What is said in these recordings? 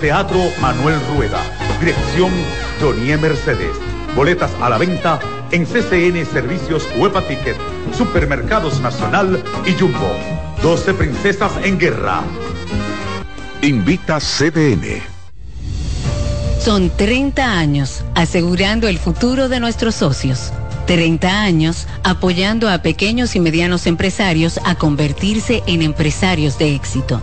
Teatro Manuel Rueda. Dirección Jonie Mercedes. Boletas a la venta en CCN Servicios Huepa Ticket, Supermercados Nacional y Jumbo. 12 Princesas en Guerra. Invita CDN. Son 30 años asegurando el futuro de nuestros socios. 30 años apoyando a pequeños y medianos empresarios a convertirse en empresarios de éxito.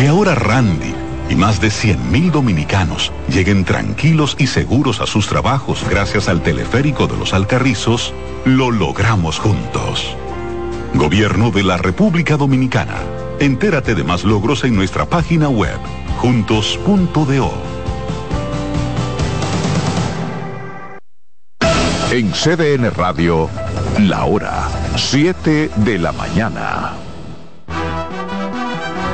Que ahora Randy y más de 100.000 dominicanos lleguen tranquilos y seguros a sus trabajos gracias al teleférico de los Alcarrizos, lo logramos juntos. Gobierno de la República Dominicana. Entérate de más logros en nuestra página web, juntos.do. En CDN Radio, la hora 7 de la mañana.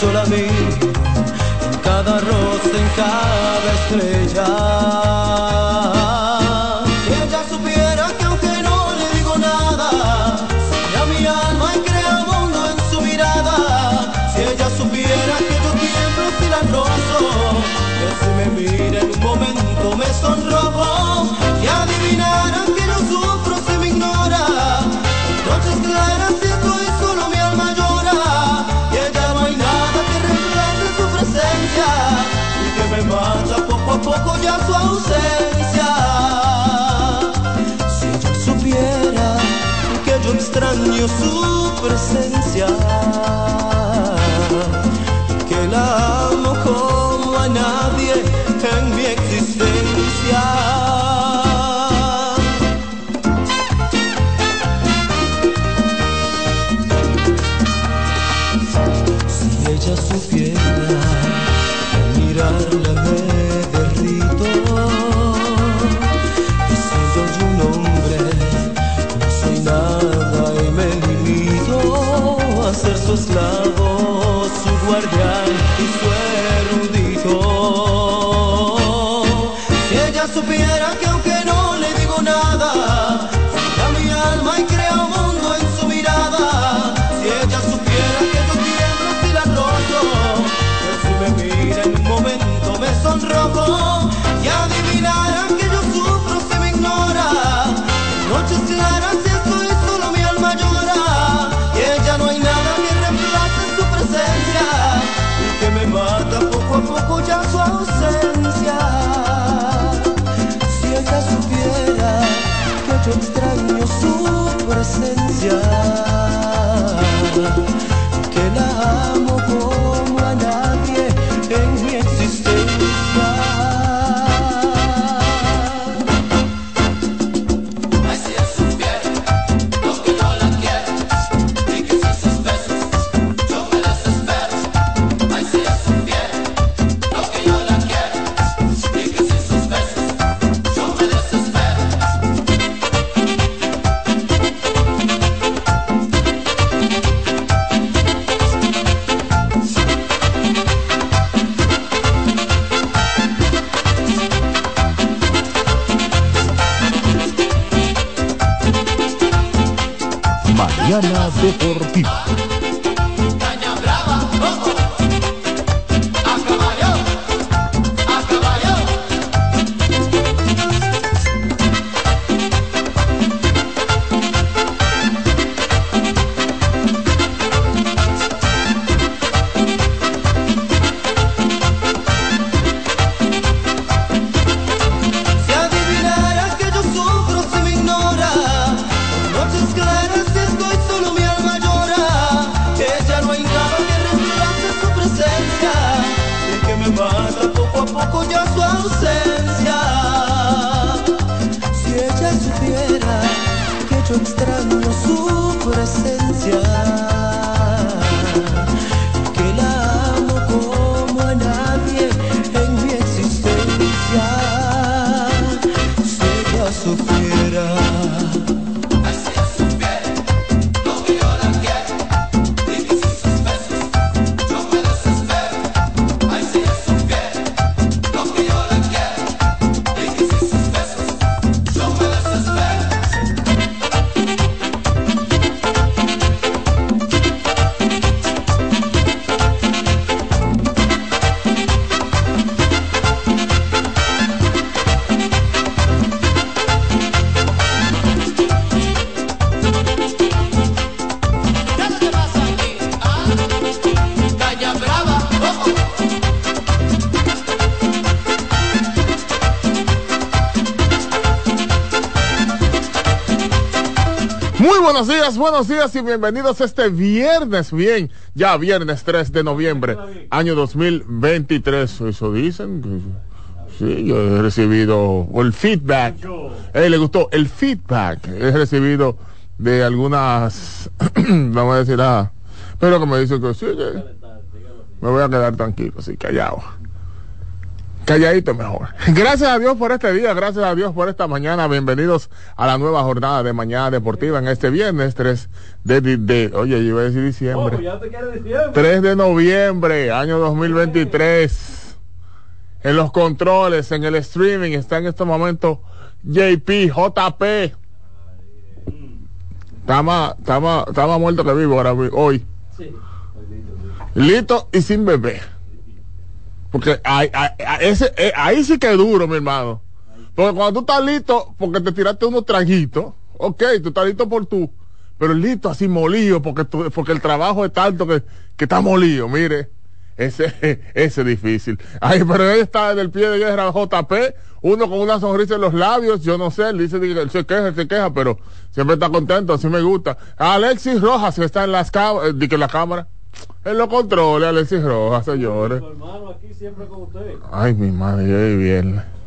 Yo la miro en cada rosa, en cada su presencia, buenos días y bienvenidos este viernes, bien, ya viernes 3 de noviembre, año 2023. Eso dicen. Sí, yo he recibido el feedback. Eh, le gustó el feedback. He recibido de algunas, vamos a decir, ah, pero como dice que sí, me voy a quedar tranquilo, así callado calladito mejor. Gracias a Dios por este día, gracias a Dios por esta mañana. Bienvenidos a la nueva jornada de Mañana Deportiva en este viernes 3 de, oye, yo iba a decir diciembre. 3 de noviembre, año 2023. En los controles, en el streaming, está en este momento JP, JP. Está más, muerto que vivo ahora, hoy. Sí. Listo y sin bebé. Porque ahí, ese, eh, ahí sí que es duro, mi hermano. Porque cuando tú estás listo, porque te tiraste unos traguitos, ok, tú estás listo por tú, pero listo así molido, porque, porque el trabajo es tanto que, que está molido, mire. Ese, ese es difícil. Ay, pero él está en el pie de guerra JP, uno con una sonrisa en los labios, yo no sé, él dice que él se queja, él se queja, pero siempre está contento, así me gusta. Alexis Rojas, que está en las cámaras, eh, que la cámara, él lo controla, Alexis Rojas, señores. Ay, mi madre, bien.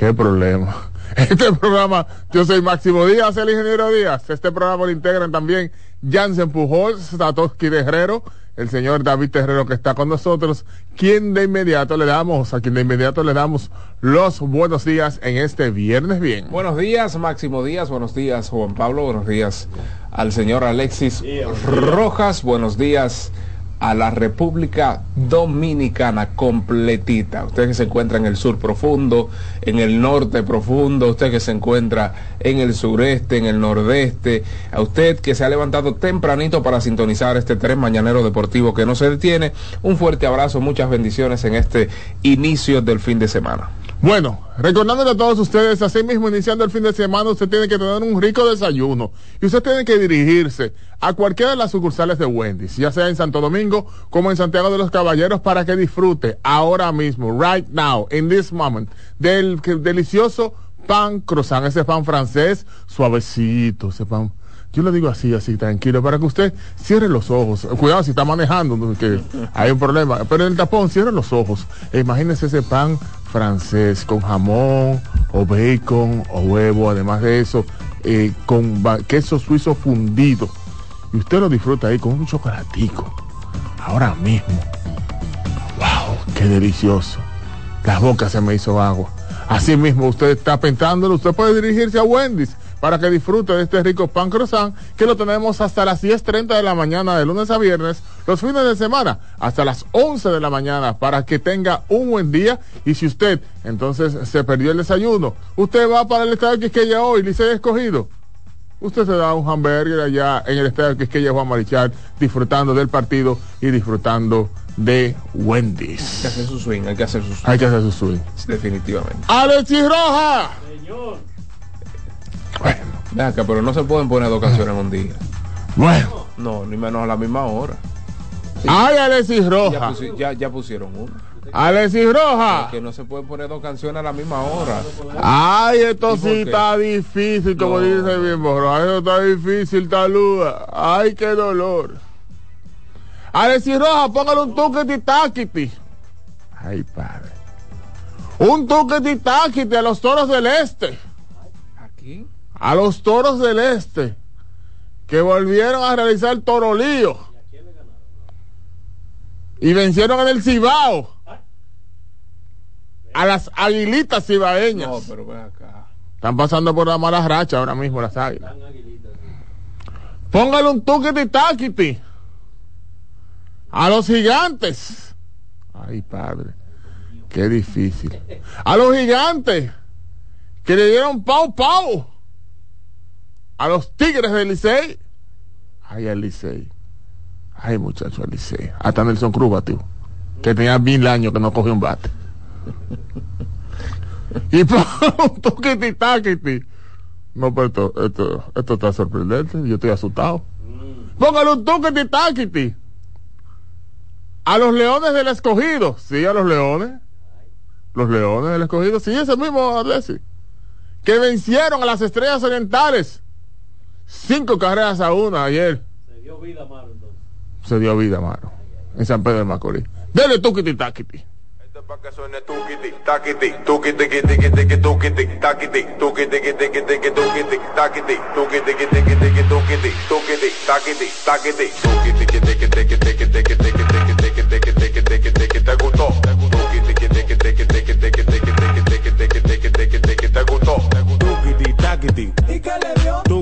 Qué problema. Este programa, yo soy Máximo Díaz, el ingeniero Díaz. Este programa lo integran también Jansen Pujol, Satoshi de Herrero, el señor David Terrero que está con nosotros, quien de inmediato le damos, a quien de inmediato le damos los buenos días en este viernes bien. Buenos días, Máximo Díaz, buenos días, Juan Pablo, buenos días al señor Alexis Rojas, buenos días a la República Dominicana completita. Usted que se encuentra en el sur profundo, en el norte profundo, usted que se encuentra en el sureste, en el nordeste, a usted que se ha levantado tempranito para sintonizar este tren mañanero deportivo que no se detiene, un fuerte abrazo, muchas bendiciones en este inicio del fin de semana. Bueno, recordándole a todos ustedes, así mismo iniciando el fin de semana, usted tiene que tener un rico desayuno y usted tiene que dirigirse a cualquiera de las sucursales de Wendy's, ya sea en Santo Domingo como en Santiago de los Caballeros, para que disfrute ahora mismo, right now, in this moment, del delicioso pan croissant, ese pan francés, suavecito, ese pan yo le digo así, así, tranquilo, para que usted cierre los ojos. Cuidado si está manejando, que hay un problema. Pero en el tapón, cierre los ojos. E imagínese ese pan francés con jamón o bacon o huevo, además de eso, eh, con queso suizo fundido. Y usted lo disfruta ahí con un chocolatico. Ahora mismo. ¡Wow! ¡Qué delicioso! La boca se me hizo agua. Así mismo usted está pensándolo, usted puede dirigirse a Wendy's para que disfrute de este rico pan croissant que lo tenemos hasta las 10.30 de la mañana de lunes a viernes, los fines de semana hasta las 11 de la mañana para que tenga un buen día y si usted entonces se perdió el desayuno, usted va para el estadio Quisqueya hoy, Licey escogido. usted se da un hamburger allá en el estadio que es que Juan Marichal, disfrutando del partido y disfrutando de Wendy's. Hay que hacer su swing, hay que hacer su swing. Hay que hacer su swing. Definitivamente. Alexis Roja. Bueno, acá, pero no se pueden poner dos canciones en un día. bueno. No, ni menos a la misma hora. Ay, Alexis Ya, Roja. pusi- ya, ya pusieron uno. Alexis Roja. Que no se pueden poner dos canciones a la misma hora. Ay, esto ¿Y por sí está difícil, como No. dice bien esto está difícil, taluda. Ay, qué dolor. Alexis Roja, póngale un tuquiti taquiti. Ay, padre. Un tuquiti taquiti a los toros del este. Aquí. A los toros del este. Que volvieron a realizar torolío. Y vencieron en el Cibao. A las aguilitas cibaeñas. No, pero ven acá. Están pasando por la mala racha ahora mismo las águilas. Póngale un tuquiti taquiti. A los gigantes. Ay, padre. Qué difícil. A los gigantes. Que le dieron pau pau. A los tigres del Licey. Ay, al Licey. Ay, muchacho, al Licey. Hasta Nelson Cruz batió. Que tenía mil años que no cogió un bate. y por un tuquiti taquiti. No, pero esto, esto, esto está sorprendente. Yo estoy asustado. Póngale un tuquiti taquiti. A los leones del escogido. Sí, a los leones. Los leones del escogido. Sí, ese mismo Alessi. Que vencieron a las estrellas orientales. Cinco carreras a una ayer. Se dio vida, Maro. Entonces. Se dio vida, En San Pedro de Macorís. Dele tuquiti taquiti. Esto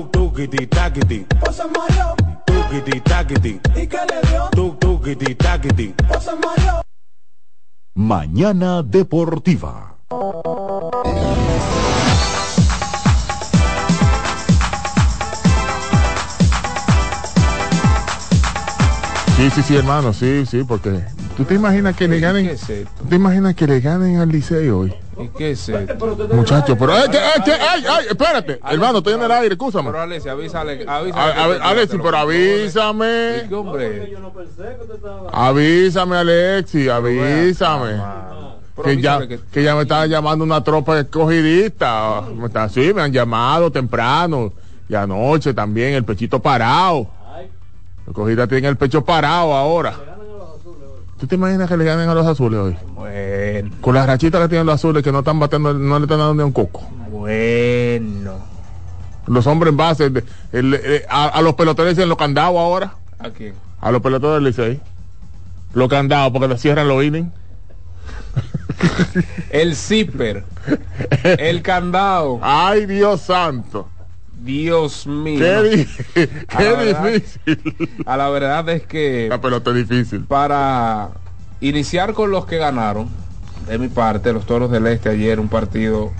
es. Tuk tukiti takiti. Se mareó. Tukiti takiti. ¿Y qué le dio? Tuk tukiti takiti. Se mareó. Mañana Deportiva. Sí, sí, sí, hermano, sí, sí, porque tú te imaginas que le ¿Qué ganen, es esto? tú te imaginas que le ganen al Licey hoy, ¿Y qué es esto? muchachos, pero ay, que- ay, que- ay, ay, espérate, hermano, estoy en el aire, escúchame. Pero Alessi, avísale, avísale. Alexi, pero perdone. ¿Y avísame, qué hombre? avísame, Alexi, avísame. Que ya, que ya me estaba llamando una tropa escogidista. Sí, me han llamado temprano. Y anoche también, el pechito parado. La escogida tiene el pecho parado ahora. ¿Tú te imaginas que le ganen a los azules hoy? Bueno, Con las rachitas que tienen los azules que no están batiendo, no le están dando ni un coco. bueno. Los hombres en base, el- a, a los peloteros dicen los candados ahora. ¿A quién? A los peloteros del Licey. Los candados porque le cierran los innings. El zipper. El candado. Ay, Dios santo. Dios mío. Qué, di- A la qué verdad- difícil. A la verdad es que La pelota es difícil. para iniciar con los que ganaron, de mi parte, los Toros del Este ayer un partido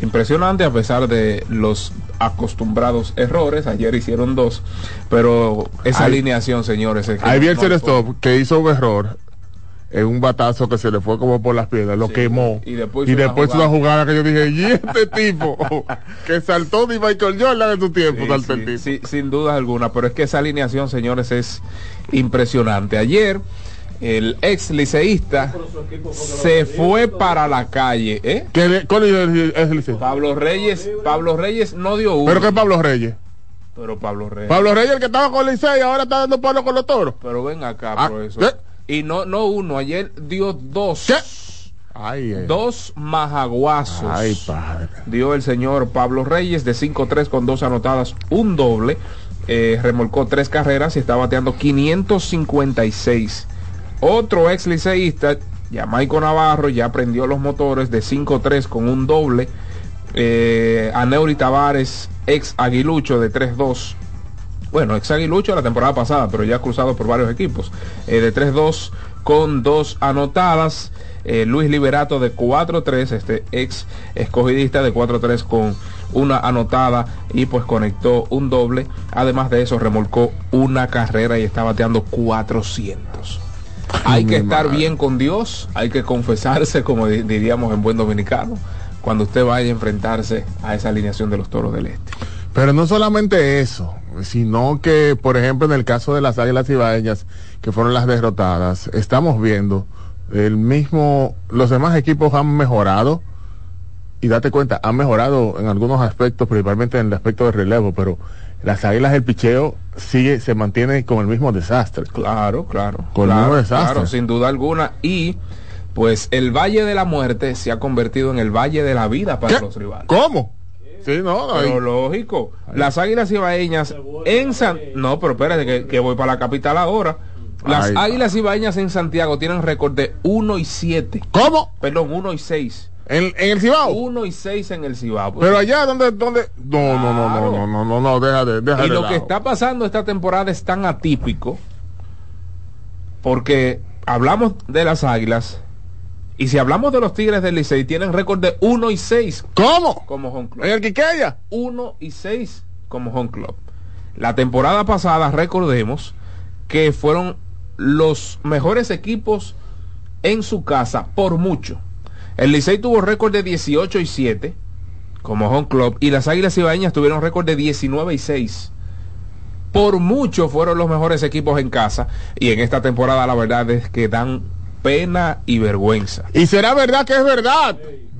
impresionante a pesar de los acostumbrados errores. Ayer hicieron dos, pero esa alineación, señores. es que Ahí vi el no stop que hizo un error en un batazo que se le fue como por las piernas, lo Sí. quemó. Y después y una después jugada. una jugada que yo dije, y este tipo que saltó de Michael Jordan en su tiempo, Sí, el sí, tipo. sí, sin duda alguna, pero es que esa alineación, señores, es impresionante. Ayer, el ex liceísta se fue para la calle, ¿eh? ¿Qué le- ¿Cuál es el, el liceo? Pablo Reyes, Pablo Reyes no dio uno. Pero que es Pablo Reyes. Pero Pablo Reyes. Pablo Reyes, el que estaba con Licey, ahora está dando palo con los toros. Pero ven acá, Ah, profesor. ¿qué? Y no, no uno, ayer dio dos. ¿Qué? Ay, eh. Dos majaguazos. Ay, padre. dio el señor Pablo Reyes de 5-3 con dos anotadas, un doble. Eh, remolcó tres carreras y está bateando 556. Otro ex liceísta, Jamaico Navarro, ya prendió los motores de 5-3 con un doble. Eh, Aneuri Tavares, ex aguilucho de 3-2. Bueno, ex aguilucho la temporada pasada, pero ya cruzado por varios equipos. Eh, de 3-2 con dos anotadas. Eh, Luis Liberato de 4-3, este ex escogidista de 4-3 con una anotada y pues conectó un doble. Además de eso, remolcó una carrera y está bateando 400. Hay que estar bien con Dios, hay que confesarse, como diríamos en buen dominicano, cuando usted vaya a enfrentarse a esa alineación de los toros del este. Pero no solamente eso, sino que, por ejemplo, en el caso de las Águilas Ibaeñas, que fueron las derrotadas, estamos viendo el mismo, los demás equipos han mejorado, y date cuenta, han mejorado en algunos aspectos, principalmente en el aspecto de relevo, pero las águilas del picheo sigue, se mantiene con el mismo desastre. Claro, claro. Con el mismo desastre. Claro, sin duda alguna. Y pues el Valle de la Muerte se ha convertido en el Valle de la Vida para los rivales. ¿Cómo? Sí, no, lógico. Las Águilas Ibaeñas en San... No, pero espérate, que, que voy para la capital ahora. Las Ahí Águilas Ibaeñas en Santiago tienen récord de 1 y 7. ¿Cómo? Perdón, 1 y 6. ¿En, el Cibao? 1 y 6 en el Cibao. Pero allá, ¿dónde? dónde? No, no, no, no, no, no, no, no, déjate. Y lo que está pasando esta temporada es tan atípico porque hablamos de las Águilas y si hablamos de los Tigres del Licey tienen récord de 1 y 6. ¿Cómo? Como home club. ¿En el Quiqueya? 1 y 6 como home club. La temporada pasada, recordemos que fueron los mejores equipos en su casa por mucho el Licey tuvo récord de 18 y 7 como home club y las Águilas Ibaeñas tuvieron récord de 19 y 6. Por mucho fueron los mejores equipos en casa y en esta temporada la verdad es que dan pena y vergüenza. Y será verdad que es verdad.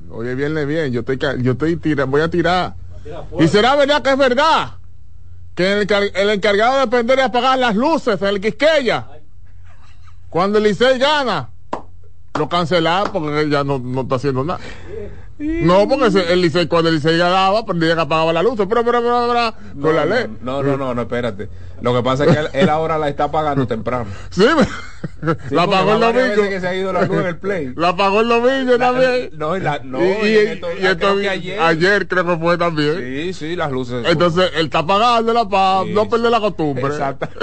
Oye, viene bien, yo estoy, yo estoy tirando, voy a tirar. Y será verdad que es verdad que el, encargado de prender y apagar las luces en el Quisqueya, cuando el Licey gana, lo cancelaron porque ya no, no está haciendo nada. No, porque el liceo, cuando el liceo ganaba, prendía que apagaba la luz. Pero, pero, pero, pero, no, con la ley. No, no, no, no, espérate. Lo que pasa es que él, ahora la está pagando temprano. Sí, la pagó el domingo. Que se ha ido la luz en el play. La pagó el domingo también. No, y la, no, y, y, y, esto, ayer. ayer creo que fue también. Sí, sí, las luces. Entonces, él está pagándola para no perder la costumbre. Exacto.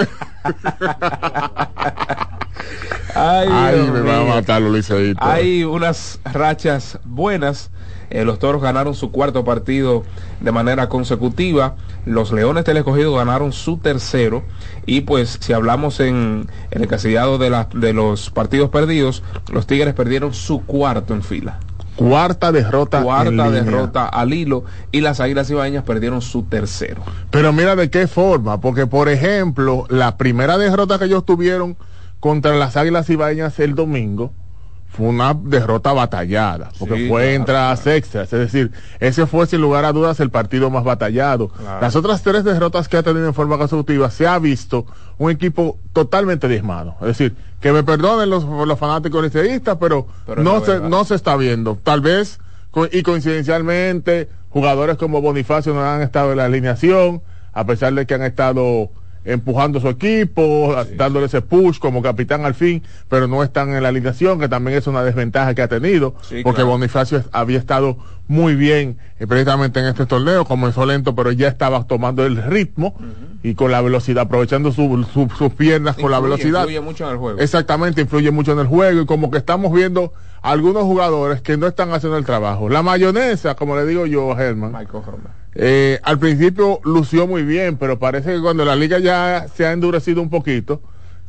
Ay, me va a matar los Hay unas rachas buenas. Eh, los toros ganaron su cuarto partido de manera consecutiva. Los leones del escogido ganaron su tercero. Y pues, si hablamos en, el casillado de, de los partidos perdidos, los tigres perdieron su cuarto en fila. Cuarta derrota. Cuarta derrota al hilo. Y las águilas ibaeñas perdieron su tercero. Pero mira de qué forma. Porque, por ejemplo, la primera derrota que ellos tuvieron contra las Águilas Ibañas el domingo fue una derrota batallada, porque fue entradas extras, es decir, ese fue sin lugar a dudas el partido más batallado. Las otras tres derrotas que ha tenido en forma consecutiva se ha visto un equipo totalmente diezmado, es decir, que me perdonen los, los fanáticos liceístas, pero, no, se, no se está viendo. Tal vez, y coincidencialmente, jugadores como Bonifacio no han estado en la alineación, a pesar de que han estado empujando su equipo, dándole ese push como capitán al fin, pero no están en la alineación, que también es una desventaja que ha tenido, porque Bonifacio había estado muy bien eh, precisamente en este torneo, comenzó lento, pero ya estaba tomando el ritmo y con la velocidad, aprovechando sus piernas con la velocidad. Influye mucho en el juego. Exactamente, influye mucho en el juego y como que estamos viendo algunos jugadores que no están haciendo el trabajo. La mayonesa, como le digo yo a Germán. Eh, al principio lució muy bien, pero parece que cuando la liga ya se ha endurecido un poquito,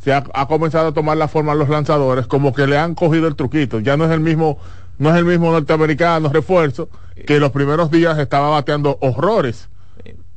se ha, comenzado a tomar la forma los lanzadores, como que le han cogido el truquito. Ya no es el mismo, no es el mismo norteamericano refuerzo que los primeros días estaba bateando horrores.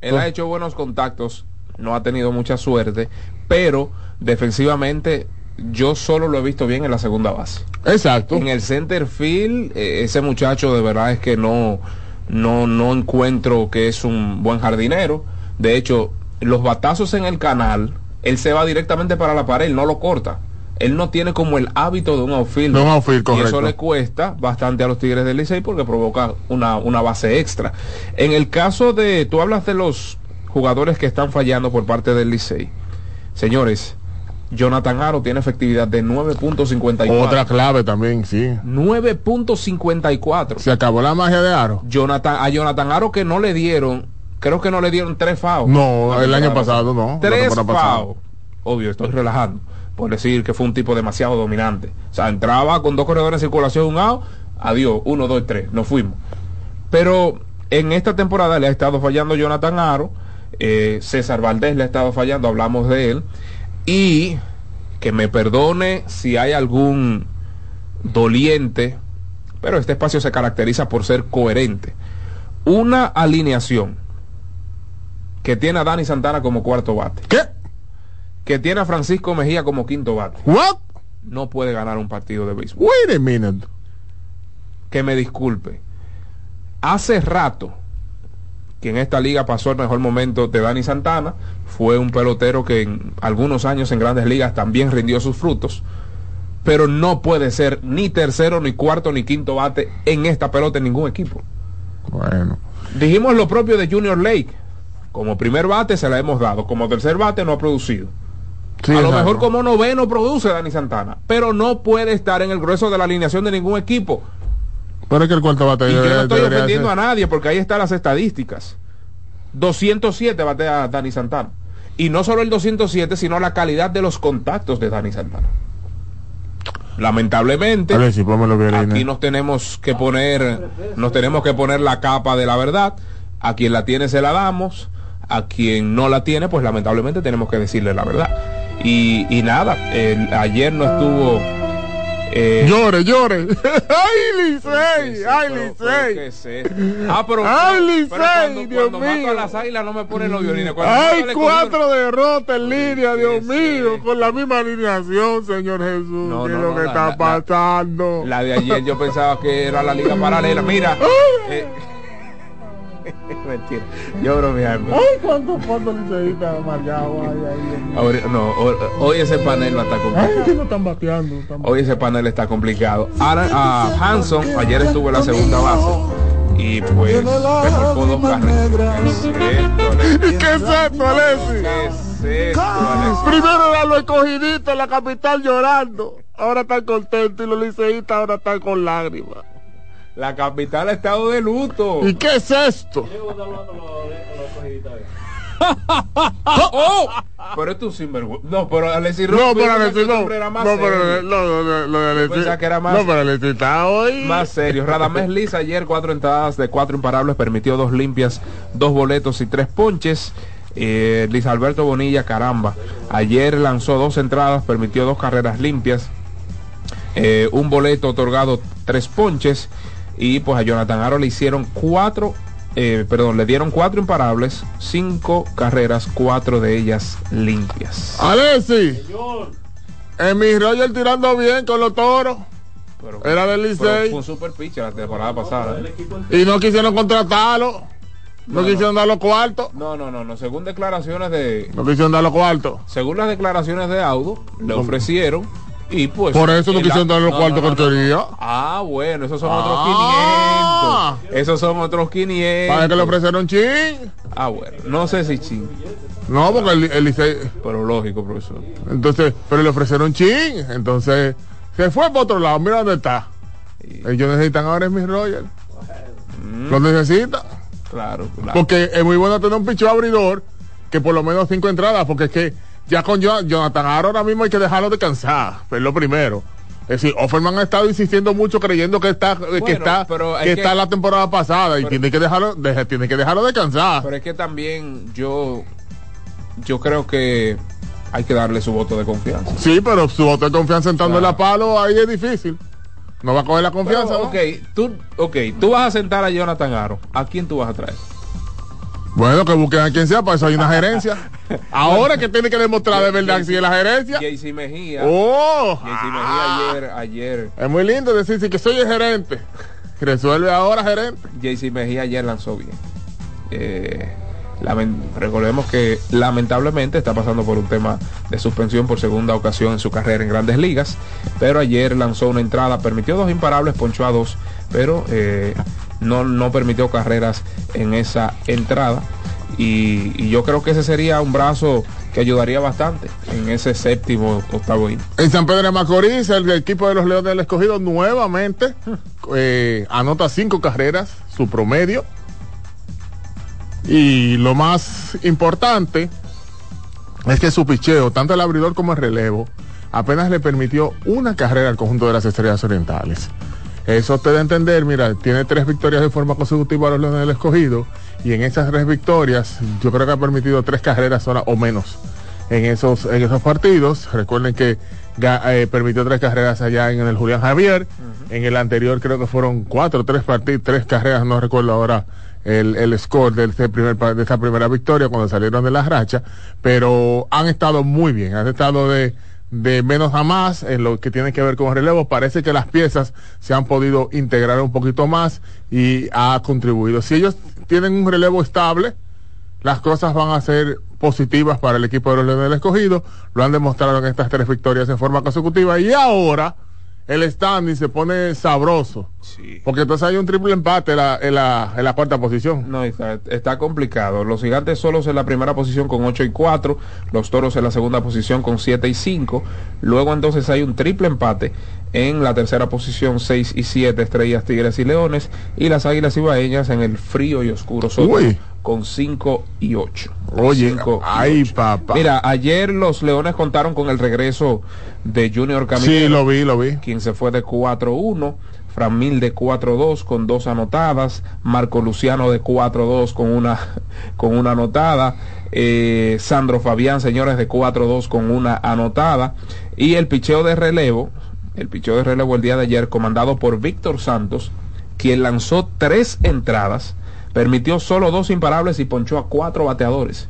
Él ha hecho buenos contactos, no ha tenido mucha suerte, pero defensivamente yo solo lo he visto bien en la segunda base. Exacto. En el center field, eh, ese muchacho de verdad es que no no, no encuentro que es un buen jardinero. De hecho, los batazos en el canal, él se va directamente para la pared, él no lo corta. Él no tiene como el hábito de un outfield. y eso le cuesta bastante a los Tigres del Licey porque provoca una, una base extra. En el caso de, tú hablas de los jugadores que están fallando por parte del Licey. Señores, Jonathan Aro tiene efectividad de 9.54. Otra clave también, sí. 9.54. Se acabó la magia de Aro. Jonathan, a Jonathan Aro que no le dieron, creo que no le dieron tres FAO. No, el año pasado no. Tres FAO. Obvio, estoy relajando. Por decir que fue un tipo demasiado dominante. O sea, entraba con dos corredores en circulación, un out, adiós, uno, dos, tres, nos fuimos. Pero en esta temporada le ha estado fallando Jonathan Aro, eh, César Valdés le ha estado fallando, hablamos de él, y que me perdone si hay algún doliente, pero este espacio se caracteriza por ser coherente. Una alineación que tiene a Dani Santana como cuarto bate. ¿Qué? Que tiene a Francisco Mejía como quinto bate. What? No puede ganar un partido de béisbol. Wait a minute. Que me disculpe. Hace rato que en esta liga pasó el mejor momento de Dani Santana. Fue un pelotero que en algunos años en grandes ligas también rindió sus frutos. Pero no puede ser ni tercero, ni cuarto, ni quinto bate en esta pelota en ningún equipo. Bueno. Dijimos lo propio de Junior Lake. Como primer bate se la hemos dado. Como tercer bate no ha producido. Sí, a lo mejor como noveno produce Dani Santana. Pero no puede estar en el grueso de la alineación de ningún equipo. Pero es que el cuarto bate Y yo no estoy ofendiendo ser- a nadie porque ahí están las estadísticas. 207 batea Dani Santana. Y no solo el 207, sino la calidad de los contactos de Dani Santana. Lamentablemente, ver, si aquí nos tenemos que poner, nos tenemos que poner la capa de la verdad. A quien la tiene se la damos, a quien no la tiene, pues lamentablemente tenemos que decirle la verdad. Y, y nada, el- ayer no estuvo. Eh, Llore, llore. ¡Ay, Licey! ¡Ay, Licey! Ah, pero, ¡Ay, pero Licey, cuando, Dios cuando mato mío! a las águilas no me ponen los violines. Cuando ¡Ay, cuatro derrotas en línea, Dios mío! Con la misma alineación, Señor Jesús. No, ¿Qué no, es lo no, que la- está la- pasando? La de ayer yo pensaba que era la liga paralela. Mira. eh, Mentira. Yo bromeando. ¡Ay, cuántos cuántos liceístas ahí! Ahora- no, hoy, hoy ese panel a estar complicado. ¡Ay, que no están bateando! están Hoy ese panel está complicado. Ahora, a Hanson ayer estuvo en la segunda base. Y pues remolcó dos carreras. ¿Qué es esto, Alexis? ¿Y qué es esto, Alexis? ¿Qué es esto, Alexis? Primero eran los escogiditos en la capital llorando. Ahora están contentos y los liceístas ahora están con lágrimas. La capital ha estado de luto. ¿Y qué es esto? ¡Oh! Pero esto es un sinvergüenza. No, pero Alexis No, pero Alexis no. era más No, pero serio. no, no, no, lo de Alexis. pensaba que era más- No, pero Alexis está hoy. Más serio. Radamés Liz ayer cuatro entradas de cuatro imparables, permitió dos limpias, dos boletos y tres ponches. Eh, Luis Alberto Bonilla, caramba. Ayer lanzó dos entradas, permitió dos carreras limpias, eh, un boleto otorgado, tres ponches. Y pues a Jonathan Aro le hicieron cuatro, eh, perdón, le dieron cuatro imparables, cinco carreras, cuatro de ellas limpias. Alexis. En mi Roger tirando bien con los toros. Pero- Era del Licey. Fue un super pitcher la temporada pasada. ¿eh? Y no quisieron contratarlo. No, No, quisieron dar los cuartos. No, no, no, no. Según declaraciones de, No quisieron dar los cuartos. según las declaraciones de Audo, le ofrecieron y pues. Por eso no quisieron dar los cuartos que él quería. Ah, bueno, esos son Ah. otros 500. Esos son otros 500. ¿Para que le ofrecieron chin? Ah, bueno, no sé si ching, No, porque el, el Licey. pero lógico, profesor. Entonces, pero le ofrecieron chin. Entonces, se fue para otro lado. Mira dónde está. Ellos necesitan ahora es mi Roger. Mm, Lo necesitan. claro, claro. Porque es muy bueno tener un picho abridor que por lo menos cinco entradas, porque es que ya con Jo- Jonathan Aro ahora mismo hay que dejarlo descansar, es lo primero. Es decir, Offerman ha estado insistiendo mucho creyendo que está, que Bueno, está, pero que que- está la temporada pasada y tiene que dejarlo, deje- tiene que dejarlo descansar. Pero es que también yo, yo creo que hay que darle su voto de confianza. Sí, pero su voto de confianza Claro. en la palo ahí es difícil. No va a coger la confianza. Pero, ¿no? ok, tú, ok, tú vas a sentar a Jonathan Aro. ¿A quién tú vas a traer? Bueno, que busquen a quien sea, para eso hay una gerencia. Ahora que tiene que demostrar de verdad si es la gerencia. JC Mejía. Oh, JC Mejía ayer, ayer, es muy lindo decir sí, que soy el gerente. Resuelve ahora, gerente. JC Mejía ayer lanzó bien. Eh, recordemos que lamentablemente está pasando por un tema de suspensión por segunda ocasión en su carrera en grandes ligas, pero ayer lanzó una entrada, permitió dos imparables, ponchó a dos, pero eh, no, no permitió carreras en esa entrada. Y, y yo creo que ese sería un brazo que ayudaría bastante en ese séptimo octavo inning. En San Pedro de Macorís, el equipo de los Leones del Escogido nuevamente eh, anota cinco carreras, su promedio. Y lo más importante es que su picheo, tanto el abridor como el relevo, apenas le permitió una carrera al conjunto de las Estrellas Orientales. Eso te da a entender, mira, tiene tres victorias de forma consecutiva a los Leones del Escogido y en esas tres victorias yo creo que ha permitido tres carreras sola o menos en esos, en esos partidos. Recuerden que eh, permitió tres carreras allá en el Julián Javier. En el anterior creo que fueron cuatro, tres partidos, tres carreras, no recuerdo ahora el, el score de, este primer, de esta primera victoria cuando salieron de la racha. Pero han estado muy bien, han estado de, de menos a más en lo que tiene que ver con relevo. Parece que las piezas se han podido integrar un poquito más y ha contribuido. Si ellos tienen un relevo estable, las cosas van a ser positivas para el equipo de los Leones del Escogido. Lo han demostrado en estas tres victorias en forma consecutiva. Y ahora el standing se pone sabroso. Porque entonces hay un triple empate en la, en la, en la cuarta posición. No, está, está complicado. Los gigantes solos en la primera posición con 8 y 4, los toros en la segunda posición con 7 y 5. Luego entonces hay un triple empate en la tercera posición 6 y 7, estrellas, tigres y leones. Y las águilas ibaeñas en el frío y oscuro Uy. con 5 y 8. Oye, Cinco y ay, ocho. papá. Mira, ayer los leones contaron con el regreso de Junior Camilo Sí, lo vi, lo vi. quien se fue de 4-1, Framil de 4-2 con dos anotadas, Marco Luciano de 4-2 con una, con una anotada, eh, Sandro Fabián, señores, de 4-2 con una anotada, y el picheo de relevo, el picheo de relevo el día de ayer, comandado por Víctor Santos, quien lanzó tres entradas, permitió solo dos imparables y ponchó a cuatro bateadores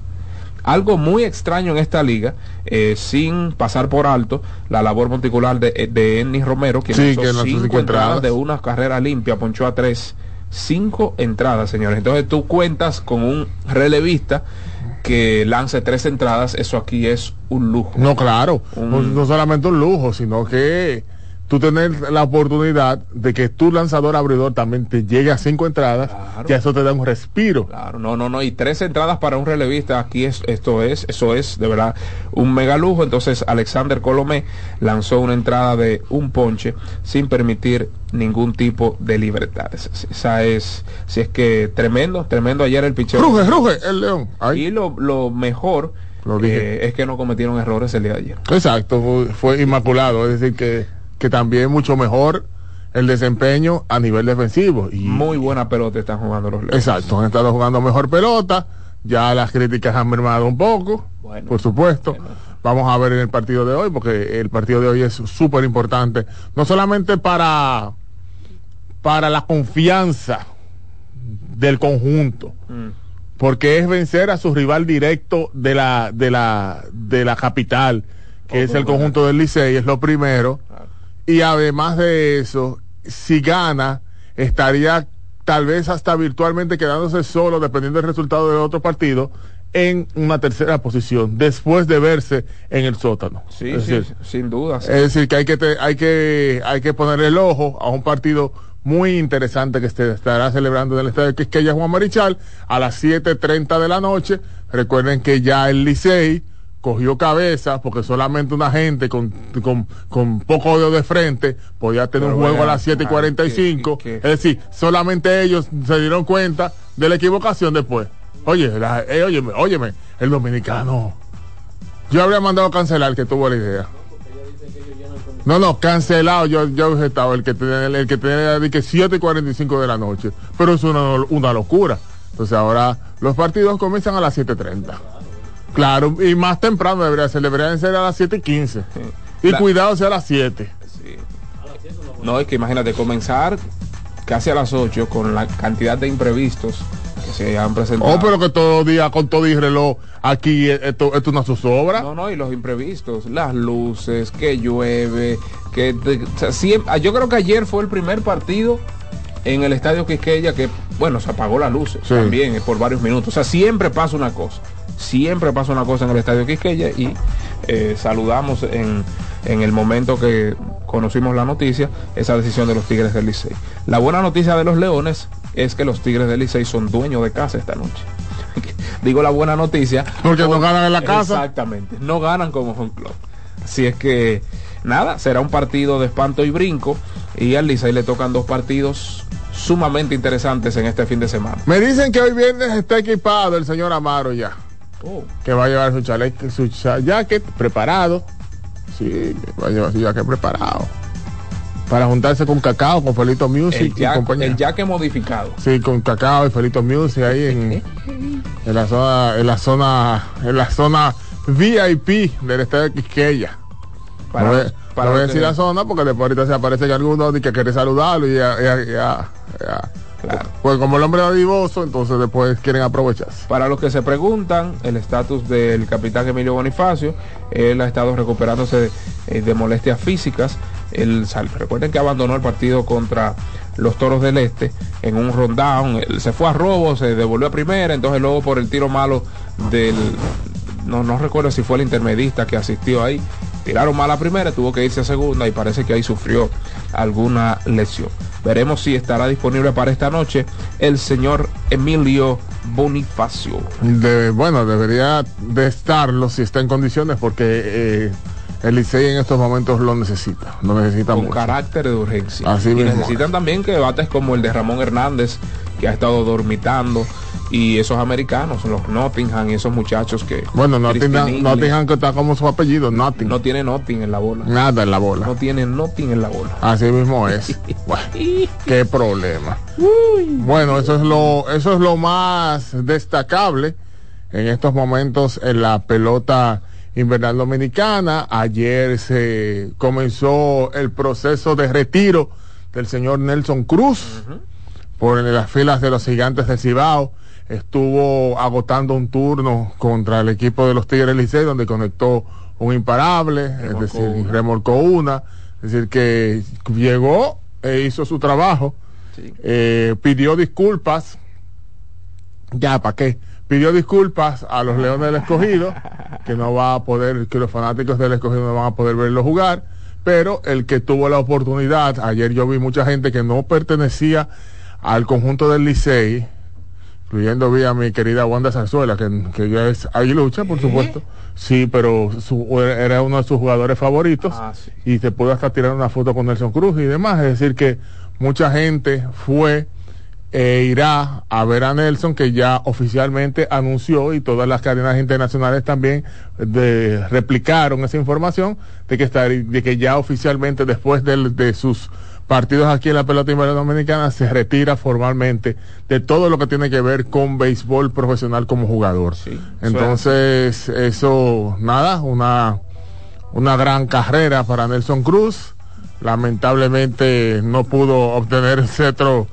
algo muy extraño en esta liga, eh, sin pasar por alto la labor particular de, de Ennis Romero, que Sí, lanzó que cinco cinco entradas entradas. de una carrera limpia, ponchó a tres. Cinco entradas, señores. Entonces tú cuentas con un relevista que lance tres entradas, eso aquí es un lujo. No, claro. Un- No, no solamente un lujo, sino que tú tener la oportunidad de que tu lanzador abridor también te llegue a cinco entradas, Claro. ya eso te da un respiro. Claro, no, no, no, y tres entradas para un relevista, aquí es, esto es, eso es de verdad un mega lujo. Entonces Alexander Colomé lanzó una entrada de un ponche sin permitir ningún tipo de libertades. Esa es, si es que tremendo, tremendo ayer el picheo. Ruge, ruge, el león. Y lo, lo mejor Lo dije. eh, es que no cometieron errores el día de ayer. Exacto, fue, fue inmaculado, es decir, que, que también mucho mejor el desempeño a nivel defensivo. Y, Muy buena pelota están jugando los Leones. Exacto, han estado jugando mejor pelota, ya las críticas han mermado un poco, Bueno, por supuesto. bueno. Vamos a ver en el partido de hoy, porque el partido de hoy es súper importante, no solamente para, para la confianza del conjunto, Mm. porque es vencer a su rival directo de la, de la, de la capital, que es el conjunto del Licey, es lo primero. Claro. Y además de eso, si gana, estaría tal vez hasta virtualmente quedándose solo, dependiendo del resultado del otro partido, en una tercera posición, después de verse en el sótano. Sí, es, sí, decir, sin duda. sí. es decir, que hay que, te- hay que hay que poner el ojo a un partido muy interesante que se estará celebrando en el estadio Quisqueya Juan Marichal a las 7.30 de la noche. Recuerden que ya el Licey cogió cabeza porque solamente una gente con, con, con poco odio de frente podía tener Pero un juego vea, a las 7 y ah, 45. que- que- Es decir, solamente ellos se dieron cuenta de la equivocación después. Oye, la- eh, óyeme, óyeme, el dominicano. Yo habría mandado a cancelar que tuvo la idea. No, no, cancelado. Yo, yo he estado el que tenía, el que tenía de que 7 y 45 de la noche. Pero es una, una locura. Entonces ahora los partidos comienzan a las 7.30. Claro, y más temprano debería ser, deberían ser a las 7 y 15. Y La- cuidado sea a las 7. Sí. No, es que imagínate comenzar casi a las 8 con la cantidad de imprevistos que se han presentado. Oh, pero que todo día con todo y reloj aquí eh, esto, esto es una zozobra. No, no, y los imprevistos, las luces, que llueve, que te- o sea, siempre- yo creo que ayer fue el primer partido en el estadio Quisqueya que, bueno, se apagó la luz Sí. también eh, por varios minutos. O sea, siempre pasa una cosa. Siempre pasa una cosa en el estadio Quisqueya y eh, saludamos en, en el momento que conocimos la noticia, esa decisión de los Tigres del Licey. La buena noticia de los Leones es que los Tigres del Licey son dueños de casa esta noche. Digo la buena noticia. Porque no ganan en la casa. Exactamente, no ganan como home club. Así es que, nada, será un partido de espanto y brinco. Y al Licey le tocan dos partidos sumamente interesantes en este fin de semana. Me dicen que hoy viernes está equipado el señor Amaro ya. Oh, Que va a llevar su chaleco, su jacket preparado. Sí, va a llevar su jacket preparado. para juntarse con Cacao, con Felito Music El y compañía. el jack modificado. Sí, con Cacao y Felito Music ahí en, en la zona, en la zona, en la zona VIP del estadio de Quisqueya. Para- no voy, para no voy a decir la zona porque después ahorita se aparece que alguno que quiere saludarlo y ya, ya- ya- ya. Claro. Pues como el hombre es divoso, entonces después quieren aprovecharse. Para los que se preguntan, el estatus del capitán Emilio Bonifacio, él ha estado recuperándose de, eh, de molestias físicas. Sal- recuerden que abandonó el partido contra los Toros del Este en un rundown. Él se fue a robo, se devolvió a primera, entonces luego por el tiro malo del... No, no recuerdo si fue el intermedista que asistió ahí. Tiraron mal a primera, tuvo que irse a segunda y parece que ahí sufrió alguna lesión. Veremos si estará disponible para esta noche el señor Emilio Bonifacio. De- bueno, debería de estarlo si está en condiciones porque eh, el Licey en estos momentos lo necesita, lo necesita con mucho. carácter de urgencia. Así y mismo necesitan también que bates como el de Ramón Hernández, que ha estado dormitando, y esos americanos, los Nottingham y esos muchachos que... Bueno, Nottingham, Nottingham que está como su apellido, Nottingham. No tiene Notting en la bola. Nada en la bola. No tiene Notting en la bola. Así mismo es. Bueno, qué problema. Bueno, eso es lo, eso es lo más destacable en estos momentos en la pelota invernal dominicana. Ayer se comenzó el proceso de retiro del señor Nelson Cruz por las filas de los gigantes del Cibao. Estuvo agotando un turno contra el equipo de los Tigres Licey, donde conectó un imparable, es decir, una. remolcó una. Es decir, que llegó e hizo su trabajo, Sí. eh, pidió disculpas. Ya, ¿para qué? Pidió disculpas a los Leones del Escogido, que no va a poder, que los fanáticos del Escogido no van a poder verlo jugar, pero el que tuvo la oportunidad, ayer yo vi mucha gente que no pertenecía al conjunto del Licey, incluyendo vi a mi querida Wanda Zarzuela, que, que ella es aguilucha, por supuesto. Sí, pero su- era uno de sus jugadores favoritos Ah, sí. y se pudo hasta tirar una foto con Nelson Cruz y demás. Es decir, que mucha gente fue e irá a ver a Nelson, que ya oficialmente anunció y todas las cadenas internacionales también de, replicaron esa información de que, estar, de que ya oficialmente después del- de sus partidos aquí en la pelota invernal dominicana se retira formalmente de todo lo que tiene que ver con béisbol profesional como jugador. Sí, Entonces, eso, nada, una, una gran carrera para Nelson Cruz. Lamentablemente no pudo obtener el cetro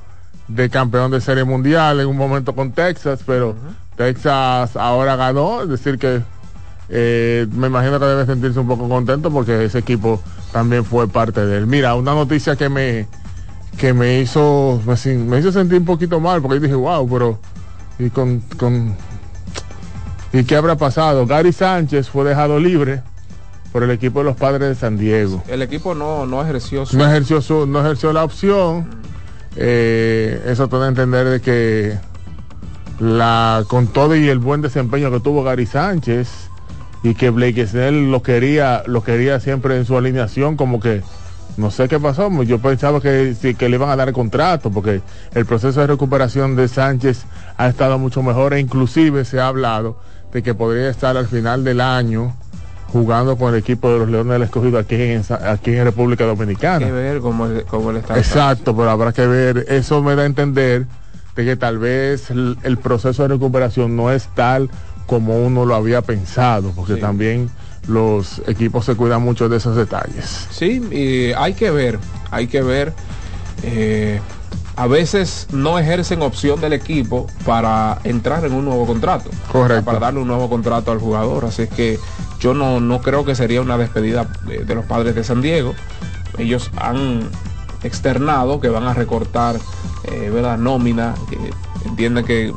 de campeón de serie mundial en un momento con Texas, pero Texas ahora ganó, es decir que eh, me imagino que debe sentirse un poco contento porque ese equipo también fue parte de él. Mira, una noticia que me que me hizo me, hizo sentir un poquito mal porque dije, wow, pero y con, con ¿Y qué habrá pasado? Gary Sánchez fue dejado libre por el equipo de los padres de San Diego. El equipo no, no ejerció su... No ejerció su, no ejerció la opción. Eh, eso te da a entender de que la con todo y el buen desempeño que tuvo Gary Sánchez y que Blake Snell lo quería, lo quería siempre en su alineación, como que no sé qué pasó. Yo pensaba que, que le iban a dar el contrato, porque el proceso de recuperación de Sánchez ha estado mucho mejor e inclusive se ha hablado de que podría estar al final del año jugando con el equipo de los Leones del Escogido aquí en, aquí en República Dominicana. que ver cómo, cómo él está. Exacto, pero habrá que ver, eso me da a entender de que tal vez el, el proceso de recuperación no es tal como uno lo había pensado, porque Sí. también los equipos se cuidan mucho de esos detalles. Sí, y hay que ver, hay que ver. eh, a veces no ejercen opción del equipo para entrar en un nuevo contrato. Correcto. Para darle un nuevo contrato al jugador. Así es que yo no, no creo que sería una despedida de, de los padres de San Diego. Ellos han externado que van a recortar eh, ¿verdad? nómina, que entienden que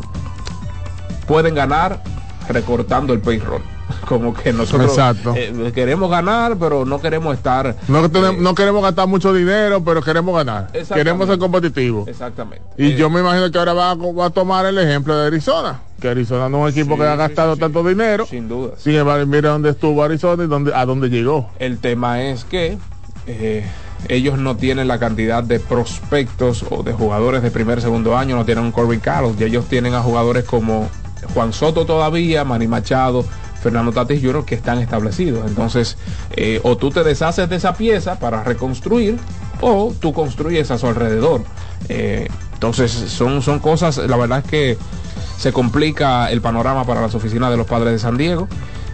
pueden ganar recortando el payroll. Como que nosotros eh, queremos ganar, pero no queremos estar No, tenemos- eh, no queremos gastar mucho dinero, pero queremos ganar. Queremos ser competitivos. Exactamente. Y Eh, yo me imagino que ahora va a, va a tomar el ejemplo de Arizona, que Arizona no es un equipo Sí, que ha gastado sí, tanto sí. dinero. Sin duda. Sin embargo, mira dónde estuvo Arizona y dónde, a dónde llegó. El tema es que ellos no tienen la cantidad de prospectos o de jugadores de primer segundo año, no tienen un Corbin Carlos, y ellos tienen a jugadores como Juan Soto todavía, Manny Machado, Fernando Tatis Jr. que están establecidos. Entonces, eh, o tú te deshaces de esa pieza para reconstruir, o tú construyes a su alrededor. Eh, entonces son, son cosas, la verdad es que se complica el panorama para las oficinas de los padres de San Diego.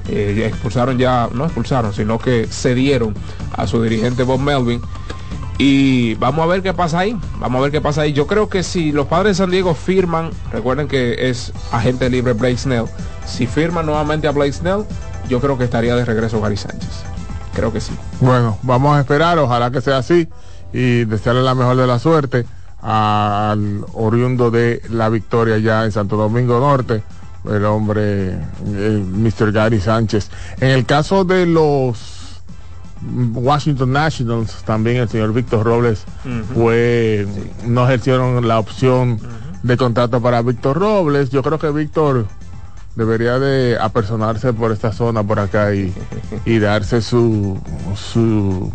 Eh, expulsaron ya, no expulsaron, sino que cedieron a su dirigente Bob Melvin. Y vamos a ver qué pasa ahí. Vamos a ver qué pasa ahí. Yo creo que si los padres de San Diego firman, recuerden que es agente libre Blake Snell. Si firman nuevamente a Blake Snell, yo creo que estaría de regreso Gary Sánchez. Creo que sí. Bueno, vamos a esperar, ojalá que sea así y desearle la mejor de la suerte al oriundo de la victoria ya en Santo Domingo Norte, el hombre, el Mr. Gary Sánchez. En el caso de los Washington Nationals, también el señor Víctor Robles fue, no ejercieron la opción de contrato para Víctor Robles. Yo creo que Víctor debería de apersonarse por esta zona por acá y, y darse su su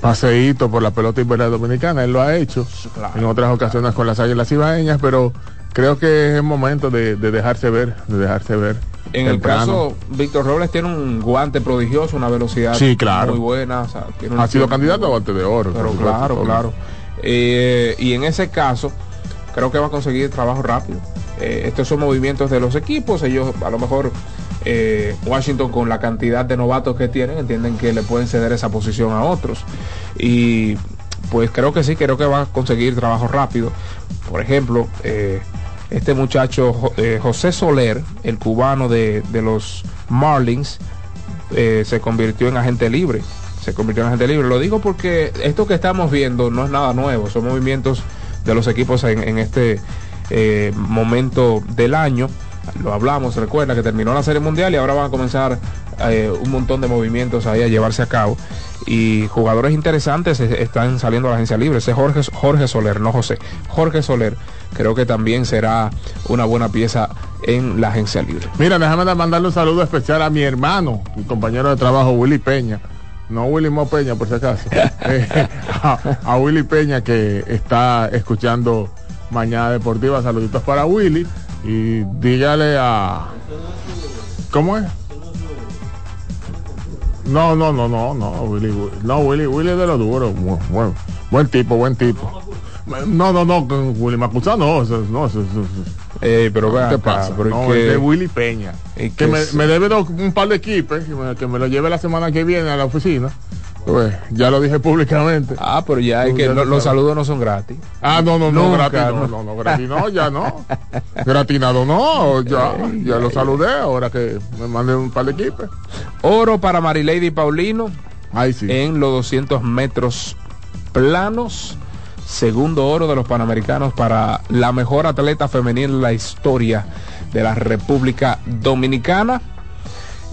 paseíto por la pelota invernal dominicana. Él lo ha hecho en otras ocasiones con las águilas ibaeñas, pero creo que es el momento de, de dejarse ver, de dejarse ver. En el caso, Víctor Robles tiene un guante prodigioso, una velocidad Sí, claro. muy buena. o sea, tiene un ha sido candidato a guante de oro. Pero claro, claro. Eh, y en ese caso, creo que va a conseguir trabajo rápido. Eh, estos son movimientos de los equipos. Ellos, a lo mejor, eh, Washington, con la cantidad de novatos que tienen, entienden que le pueden ceder esa posición a otros. Y pues creo que sí, creo que va a conseguir trabajo rápido. Por ejemplo, este muchacho eh, José Soler, el cubano de, de los Marlins, eh, se convirtió en agente libre. Se convirtió en agente libre. Lo digo porque esto que estamos viendo no es nada nuevo, son movimientos de los equipos en, en este eh, momento del año. Lo hablamos, recuerda que terminó la Serie Mundial y ahora van a comenzar un montón de movimientos ahí a llevarse a cabo. Y jugadores interesantes están saliendo a la agencia libre. Ese es Jorge, Jorge Soler, no José. Jorge Soler creo que también será una buena pieza en la agencia libre. Mira, déjame mandarle un saludo especial a mi hermano, mi compañero de trabajo, Willy Peña. No Willy Mo Peña, por si acaso. Eh, a, a Willy Peña que está escuchando Mañana Deportiva. Saluditos para Willy. Y dígale a... ¿Cómo es? No, no, no, no, no, Willy, Willy- no, Willy, Willy es de lo duro, bu- buen, buen tipo, buen tipo. No, no, no, con Willy Macusa no, eso, no, eso, eso- eso- Eh, pero ¿Qué acá, pasa? pero No, es que- es de Willy Peña. Que que me, debe un par de equipos, que me, que me lo lleve la semana que viene a la oficina. Pues, ya lo dije públicamente. Ah, pero ya es que ya lo- lo los saludos no son gratis. Ah, no, no, no, Nunca, gratis, no, no. no, no, gratis no, ya no. Gratinado no, ya, ya lo saludé, ahora que me manden un par de equipos. Oro para Marilady Paulino Ahí sí. en los 200 metros planos. Segundo oro de los Panamericanos para la mejor atleta femenina en la historia de la República Dominicana.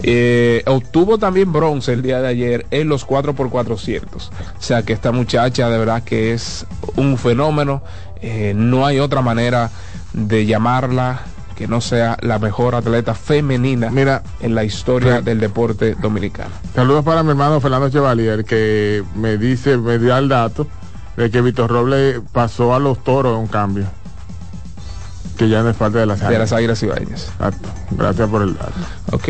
Eh, obtuvo también bronce el día de ayer en los 4x400. O sea que esta muchacha de verdad que es un fenómeno. Eh, no hay otra manera de llamarla que no sea la mejor atleta femenina Mira, en la historia Sí. del deporte dominicano. Saludos para mi hermano Fernando Chevalier, que me dice, me dio el dato de que Víctor Robles pasó a los toros en un cambio. Que ya no es parte de las De águilas. las águilas ibaeñas. Exacto. Gracias por el dato. Ok.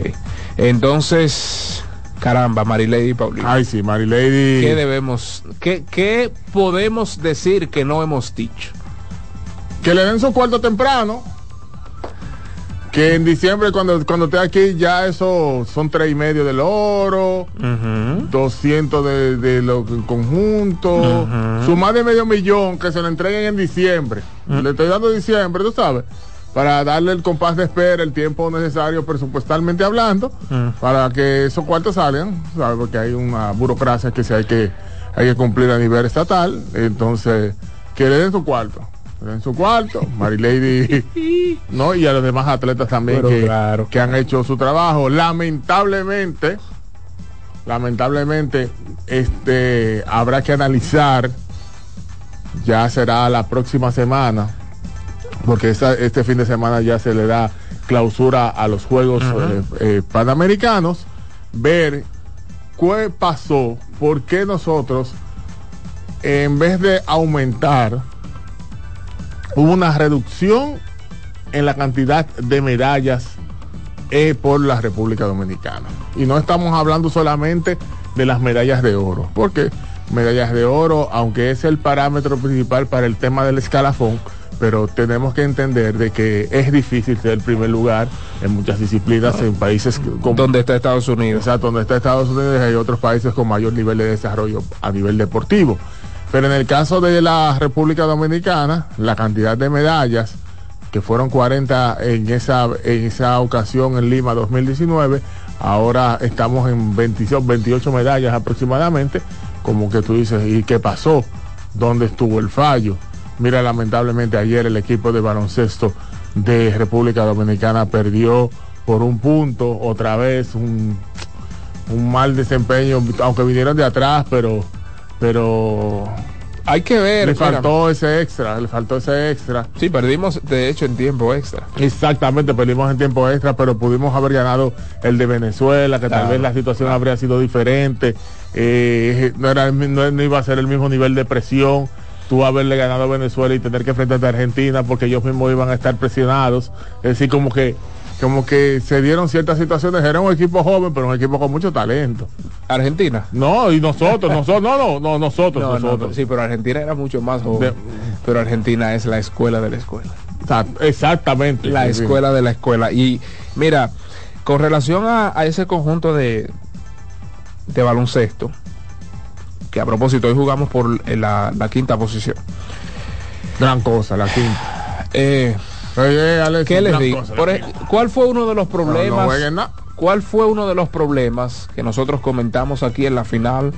Entonces, caramba, Marilady y Paulino. Ay, sí, Marilady. ¿Qué debemos, qué, qué podemos decir que no hemos dicho? Que le den su cuarto temprano. Que en diciembre, cuando, cuando esté aquí, ya eso son tres y medio del oro, 200 de, de lo conjunto, su más de medio millón que se le entreguen en diciembre. Le estoy dando diciembre, tú sabes, para darle el compás de espera, el tiempo necesario presupuestalmente hablando, para que esos cuartos salgan, ¿sabes? Porque hay una burocracia que se hay que hay que cumplir a nivel estatal, entonces que le den su cuarto. le den su cuarto, Marilady, ¿no? Y a los demás atletas también que, claro, que han hecho su trabajo. Lamentablemente, lamentablemente, este habrá que analizar, ya será la próxima semana, porque esta- este fin de semana ya se le da clausura a los Juegos eh, eh, Panamericanos, ver qué pasó, por qué nosotros, en vez de aumentar, hubo una reducción en la cantidad de medallas eh, por la República Dominicana. Y no estamos hablando solamente de las medallas de oro, porque medallas de oro, aunque es el parámetro principal para el tema del escalafón, pero tenemos que entender de que es difícil ser el primer lugar en muchas disciplinas en países con, donde está Estados Unidos. Exacto, donde está Estados Unidos hay otros países con mayor nivel de desarrollo a nivel deportivo. Pero en el caso de la República Dominicana, la cantidad de medallas, que fueron 40 en esa, en esa ocasión en Lima 2019, ahora estamos en 28, 28 medallas aproximadamente, como que tú dices, ¿y qué pasó? ¿Dónde estuvo el fallo? Mira, lamentablemente ayer el equipo de baloncesto de República Dominicana perdió por un punto, otra vez un, un mal desempeño, aunque vinieron de atrás, pero pero hay que ver. Le faltó ese extra, le faltó ese extra. Sí, perdimos de hecho en tiempo extra. Exactamente, perdimos en tiempo extra, pero pudimos haber ganado el de Venezuela, que tal vez la situación habría sido diferente. Eh, no, era, no, iba a ser el mismo nivel de presión tú haberle ganado a Venezuela y tener que enfrentarte a Argentina porque ellos mismos iban a estar presionados. Es decir, como que como que se dieron ciertas situaciones, era un equipo joven, pero un equipo con mucho talento. ¿Argentina? No, y nosotros, nosotros, no, no, no, nosotros, nosotros. sí, pero Argentina era mucho más joven. pero Argentina es la escuela de la escuela. Exactamente. La escuela de la escuela. Y mira, con relación a, ese conjunto de, de baloncesto, que a propósito hoy jugamos por la, la quinta posición. Gran cosa, la quinta. Eh, ¿Qué les digo? ¿Cuál fue uno de los problemas? ¿Cuál fue uno de los problemas que nosotros comentamos aquí en la final?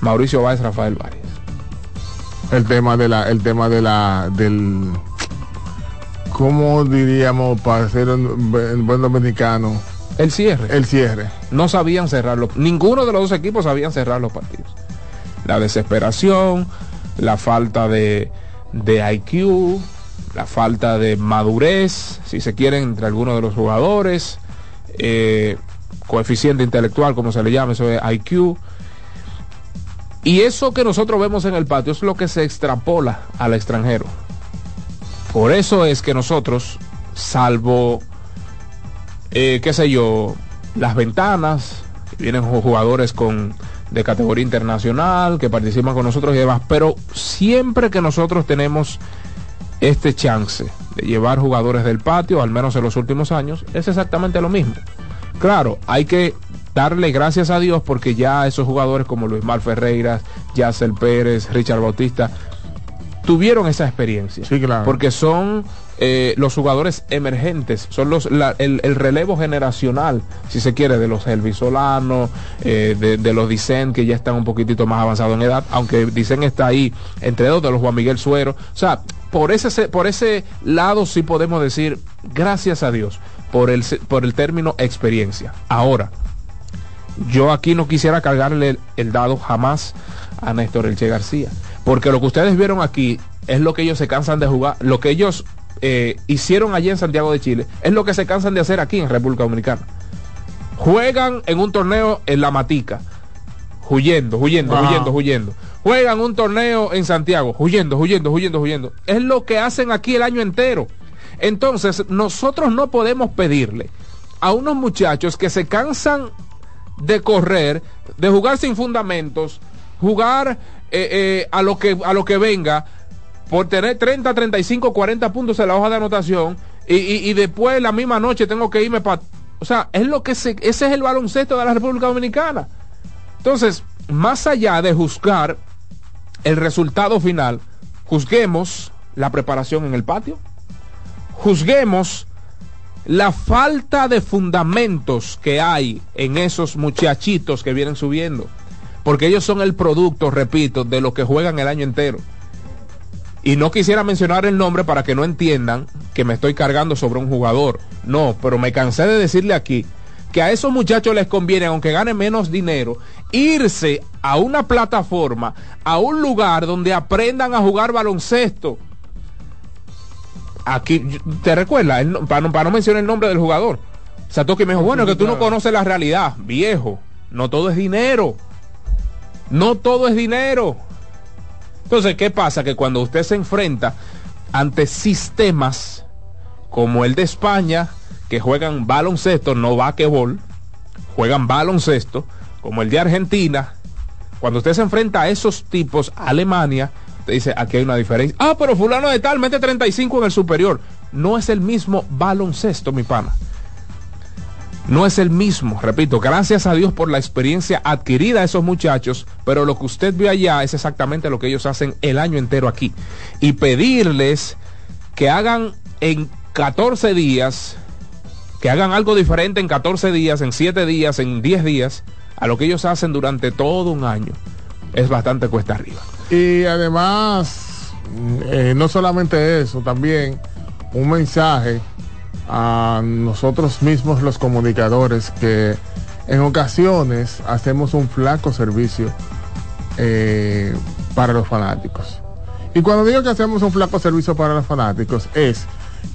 Mauricio Báez, Rafael Varias. El tema de la, el tema de la, del, ¿cómo diríamos para ser un buen dominicano? El cierre. El cierre. No sabían cerrarlo. Ninguno de los dos equipos sabían cerrar los partidos. La desesperación, la falta de, de IQ, la falta de madurez, si se quiere, entre algunos de los jugadores, eh, coeficiente intelectual, como se le llama, eso es IQ. Y eso que nosotros vemos en el patio es lo que se extrapola al extranjero. Por eso es que nosotros, salvo, eh, qué sé yo, las ventanas, vienen jugadores con de categoría internacional, que participan con nosotros y demás, pero siempre que nosotros tenemos este chance de llevar jugadores del patio, al menos en los últimos años, es exactamente lo mismo. Claro, hay que darle gracias a Dios porque ya esos jugadores como Luis Mar Ferreira, Yacel Pérez, Richard Bautista, tuvieron esa experiencia. Sí, claro. Porque son eh, los jugadores emergentes, son los el, relevo generacional, si se quiere, de los Elvis Solano, eh, de, los Dicen, que ya están un poquitito más avanzados en edad, aunque Dicen está ahí entre dos de los Juan Miguel Suero. O sea, por ese, por ese lado sí podemos decir, gracias a Dios, por el, por el término experiencia. Ahora, yo aquí no quisiera cargarle el, dado jamás a Néstor Elche García, porque lo que ustedes vieron aquí es lo que ellos se cansan de jugar, lo que ellos eh, hicieron allí en Santiago de Chile, es lo que se cansan de hacer aquí en República Dominicana. Juegan en un torneo en la matica, huyendo, huyendo, huyendo, huyendo juegan un torneo en Santiago, huyendo, huyendo, huyendo, huyendo. Es lo que hacen aquí el año entero. Entonces, nosotros no podemos pedirle a unos muchachos que se cansan de correr, de jugar sin fundamentos, jugar eh, eh, a, lo que, a lo que venga, por tener 30, 35, 40 puntos en la hoja de anotación y, y, después la misma noche tengo que irme para... O sea, es lo que se, ese es el baloncesto de la República Dominicana. Entonces, más allá de juzgar el resultado final, juzguemos la preparación en el patio, juzguemos la falta de fundamentos que hay en esos muchachitos que vienen subiendo, porque ellos son el producto, repito, de lo que juegan el año entero. Y no quisiera mencionar el nombre para que no entiendan que me estoy cargando sobre un jugador. No, pero me cansé de decirle aquí que a esos muchachos les conviene, aunque ganen menos dinero, irse a una plataforma, a un lugar donde aprendan a jugar baloncesto. Aquí, ¿te recuerdas? Para no, mencionar el nombre del jugador. Satoki me dijo, bueno, que tú no conoces la realidad. Viejo, no todo es dinero. No todo es dinero. Entonces, ¿qué pasa? Que cuando usted se enfrenta ante sistemas como el de España, que juegan baloncesto, no vaquebol, juegan baloncesto, como el de Argentina, Cuando usted se enfrenta a esos tipos, Alemania, te dice, aquí hay una diferencia. Ah, pero fulano de tal, mete 35 en el superior. No es el mismo baloncesto, mi pana. No es el mismo, repito, gracias a Dios por la experiencia adquirida de esos muchachos, pero lo que usted ve allá es exactamente lo que ellos hacen el año entero aquí. Y pedirles que hagan en 14 días, que hagan algo diferente en 14 días, en 7 días, en 10 días, a lo que ellos hacen durante todo un año, es bastante cuesta arriba. Y además, eh, no solamente eso, también un mensaje a nosotros mismos los comunicadores que en ocasiones hacemos un flaco servicio eh, para los fanáticos. Y cuando digo que hacemos un flaco servicio para los fanáticos es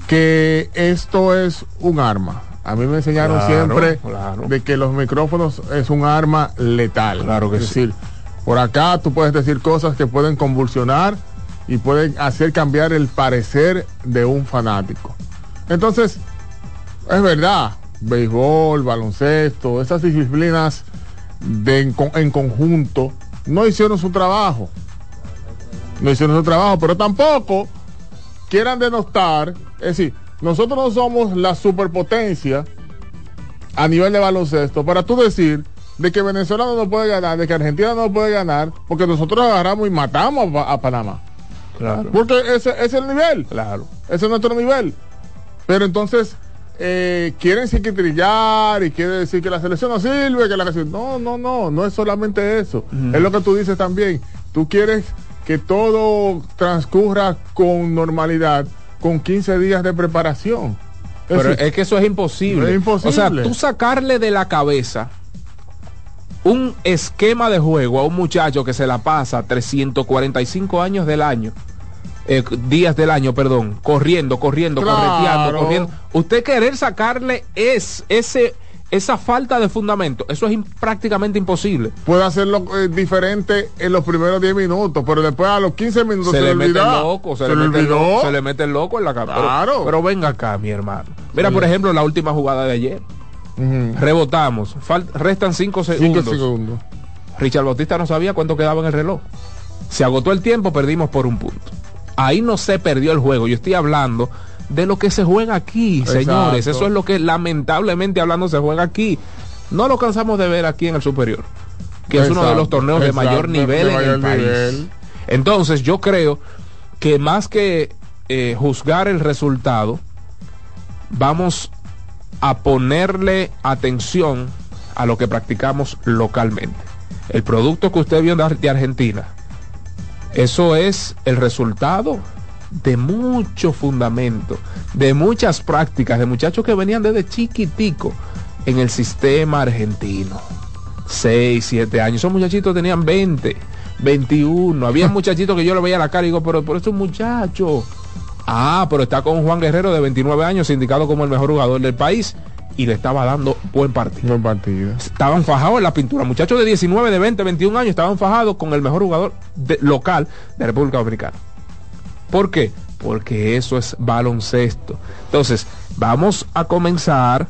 que esto es un arma. A mí me enseñaron Claro, siempre claro. de que los micrófonos es un arma letal. Claro que es sí. decir, por acá tú puedes decir cosas que pueden convulsionar y pueden hacer cambiar el parecer de un fanático. Entonces, es verdad, béisbol, baloncesto, esas disciplinas de en, con- en conjunto no hicieron su trabajo. No hicieron su trabajo, pero tampoco quieran denostar, es decir, nosotros no somos la superpotencia a nivel de baloncesto para tú decir de que Venezuela no puede ganar, de que Argentina no puede ganar, porque nosotros agarramos y matamos a, Pa- a Panamá. Claro. Porque ese, ese es el nivel. Claro. Ese es nuestro nivel. Pero entonces eh, quieren psiquitrillar y quieren decir que la selección no sirve, que la selección... No, no, no, no es solamente eso. Es lo que tú dices también. Tú quieres que todo transcurra con normalidad, con 15 días de preparación. Es Pero decir, es que eso es imposible. Es imposible. O sea, tú sacarle de la cabeza un esquema de juego a un muchacho que se la pasa 345 años del año. Eh, días del año, perdón, corriendo, corriendo, Claro. correteando, corriendo. Usted querer sacarle es ese esa falta de fundamento, eso es prácticamente imposible. puede hacerlo eh, diferente en los primeros 10 minutos, pero después a los 15 minutos Se, se, le mete el loco, se, Se le, mete el loco, se le mete el loco en la. Pero- Claro. Pero, venga acá, mi hermano. Mira, Sí. por ejemplo, la última jugada de ayer. Rebotamos. Restan 5 Cinco segundos. segundos. Richard Bautista no sabía cuánto quedaba en el reloj. Se agotó el tiempo, perdimos por un punto. Ahí no se perdió el juego. Yo estoy hablando de lo que se juega aquí, Exacto. señores. Eso es lo que lamentablemente hablando se juega aquí. No lo cansamos de ver aquí en el superior, que es uno de los Exacto, torneos de mayor nivel de en el país. nivel. Entonces yo creo que más que eh, juzgar el resultado, vamos a ponerle atención a lo que practicamos localmente. El producto que usted vio de Argentina, eso es el resultado de mucho fundamento, de muchas prácticas, de muchachos que venían desde chiquitico en el sistema argentino. 6, 7 años. Esos muchachitos tenían 20, 21. Había muchachitos que yo le veía la cara y digo, pero, pero es un muchacho. Ah, pero está con Juan Guerrero de 29 años, indicado como el mejor jugador del país, y le estaba dando buen partido. Buen partido. Estaban fajados en la pintura. Muchachos de 19, de 20, 21 años estaban fajados con el mejor jugador de- local de República Dominicana. ¿Por qué? Porque eso es baloncesto. Entonces, vamos a comenzar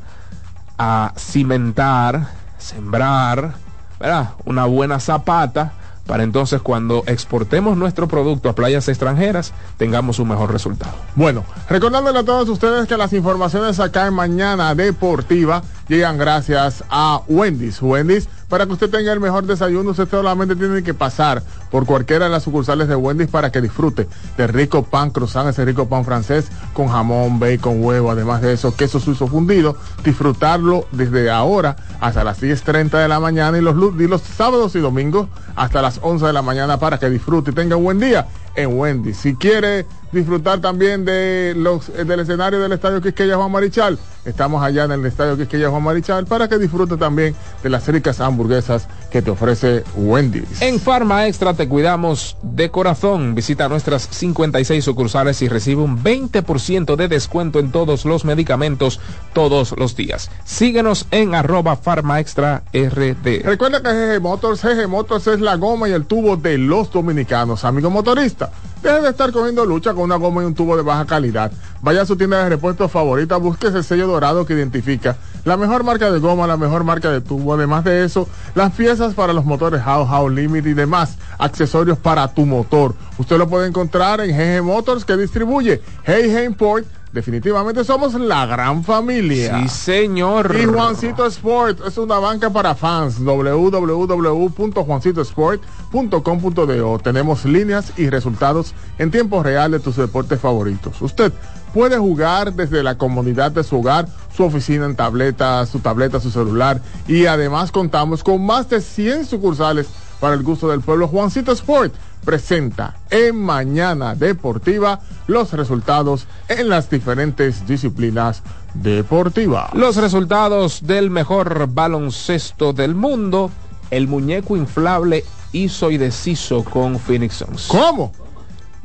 a cimentar, sembrar, ¿verdad? Una buena zapata para entonces cuando exportemos nuestro producto a playas extranjeras tengamos un mejor resultado. Bueno, recordándole a todos ustedes que las informaciones acá en Mañana Deportiva llegan gracias a Wendy's. Wendy's, para que usted tenga el mejor desayuno, usted solamente tiene que pasar por cualquiera de las sucursales de Wendy's para que disfrute del rico pan cruzán, ese rico pan francés con jamón, bacon, huevo, además de eso, queso suizo fundido. Disfrutarlo desde ahora hasta las 10.30 de la mañana y los, y los sábados y domingos hasta las 11 de la mañana para que disfrute y tenga un buen día en Wendy. Si quiere disfrutar también de los eh, del escenario del Estadio Quisqueya Juan Marichal, estamos allá en el Estadio Quisqueya Juan Marichal para que disfrute también de las ricas hamburguesas que te ofrece Wendy's. En Farma Extra te cuidamos de corazón. Visita nuestras 56 sucursales y recibe un 20% de descuento en todos los medicamentos todos los días. Síguenos en arroba Farma Extra RD. Recuerda que GG Motors, GG Motors es la goma y el tubo de los dominicanos. Amigo motorista, Deje de estar cogiendo lucha con una goma y un tubo de baja calidad. Vaya a su tienda de repuestos favorita, busque ese sello dorado que identifica la mejor marca de goma, la mejor marca de tubo. Además de eso, las piezas para los motores How How Limit y demás accesorios para tu motor. Usted lo puede encontrar en GG Motors que distribuye Hey Hey Import definitivamente somos la gran familia. Sí, señor. Y Juancito Sport es una banca para fans. www.juancitosport.com.do. Tenemos líneas y resultados en tiempo real de tus deportes favoritos. Usted puede jugar desde la comodidad de su hogar, su oficina en tableta, su tableta, su celular. Y además contamos con más de 100 sucursales para el gusto del pueblo. Juancito Sport presenta en Mañana Deportiva los resultados en las diferentes disciplinas deportivas. Los resultados del mejor baloncesto del mundo. El muñeco inflable hizo y deshizo con Phoenix Suns. ¿Cómo?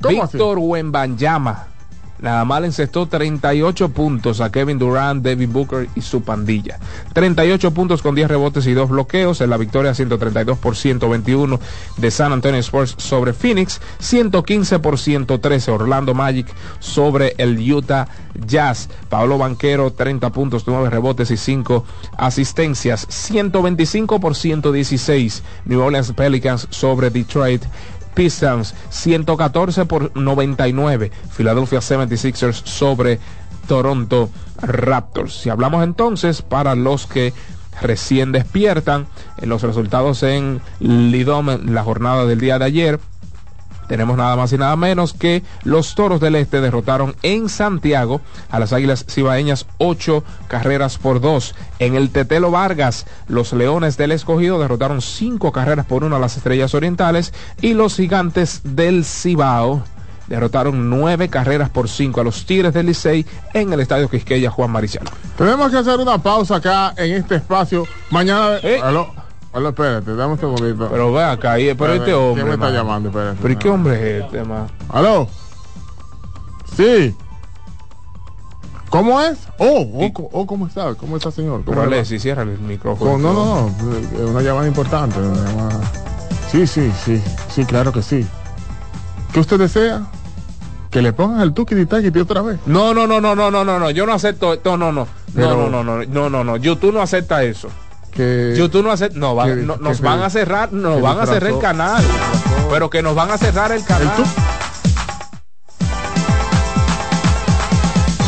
¿Cómo Víctor Wembanyama más le encestó 38 puntos a Kevin Durant, David Booker y su pandilla. 38 puntos con 10 rebotes y 2 bloqueos en la victoria 132 por 121 de San Antonio Spurs sobre Phoenix, 115 por 113 Orlando Magic sobre el Utah Jazz. Pablo Banquero 30 puntos, 9 rebotes y 5 asistencias, 125 por 116 New Orleans Pelicans sobre Detroit. Pistons 114 por 99. Philadelphia 76ers sobre Toronto Raptors. Si hablamos entonces para los que recién despiertan en los resultados en Lidom en la jornada del día de ayer tenemos nada más y nada menos que los Toros del Este derrotaron en Santiago a las Águilas Cibaeñas ocho carreras por dos. En el Tetelo Vargas, los Leones del Escogido derrotaron cinco carreras por uno a las Estrellas Orientales y los Gigantes del Cibao derrotaron nueve carreras por cinco a los Tigres del Licey en el Estadio Quisqueya Juan Mariciano. Tenemos que hacer una pausa acá en este espacio. Mañana... Eh. Hola, espérate, dame un segundito. Pero ve acá, ahí, pero espérate, este hombre. ¿Quién me está llamando? Espérate. ¿Pero no. qué hombre es este, man? ¿Aló? Sí. ¿Cómo es? Oh, oh, oh, ¿cómo está? ¿Cómo está, señor? ¿Cómo pero Alexi, cierra el micrófono. No, no, no, es una llamada importante. Sí, sí, sí, sí, claro que sí. ¿Qué usted desea? Que le pongan el tuki y otra vez. No, no, no, no, no, no, no, no, yo no acepto esto, no, no. Pero... No, no, no, no, no, no, no, YouTube no acepta eso que YouTube no hace, no, nos van a cerrar, nos van a cerrar el canal, pero que nos van a cerrar el canal.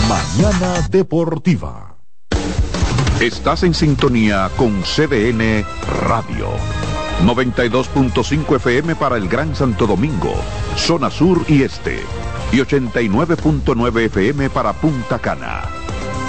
Mañana Deportiva. Estás en sintonía con CDN Radio. 92.5 FM para el Gran Santo Domingo, zona sur y este. Y 89.9 FM para Punta Cana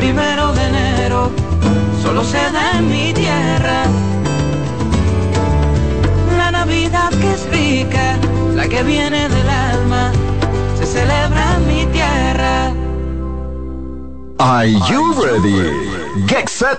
primero de enero solo se da en mi tierra. La Navidad que es rica, la que viene del alma, se celebra en mi tierra. Are you ready? Get set.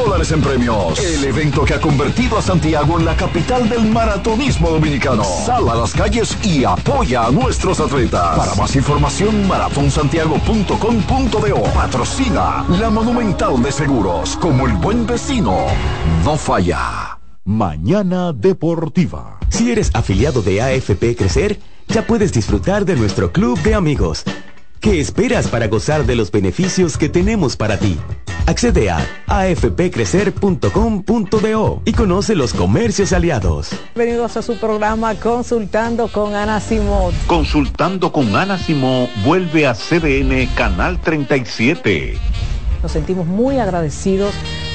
en premios. El evento que ha convertido a Santiago en la capital del maratonismo dominicano. Sal a las calles y apoya a nuestros atletas. Para más información, maratonsantiago.com.do. Patrocina la Monumental de Seguros. Como el buen vecino, no falla. Mañana Deportiva. Si eres afiliado de AFP Crecer, ya puedes disfrutar de nuestro club de amigos. ¿Qué esperas para gozar de los beneficios que tenemos para ti? Accede a afpcrecer.com.do y conoce los comercios aliados. Bienvenidos a su programa Consultando con Ana Simón. Consultando con Ana Simón vuelve a CDN Canal 37. Nos sentimos muy agradecidos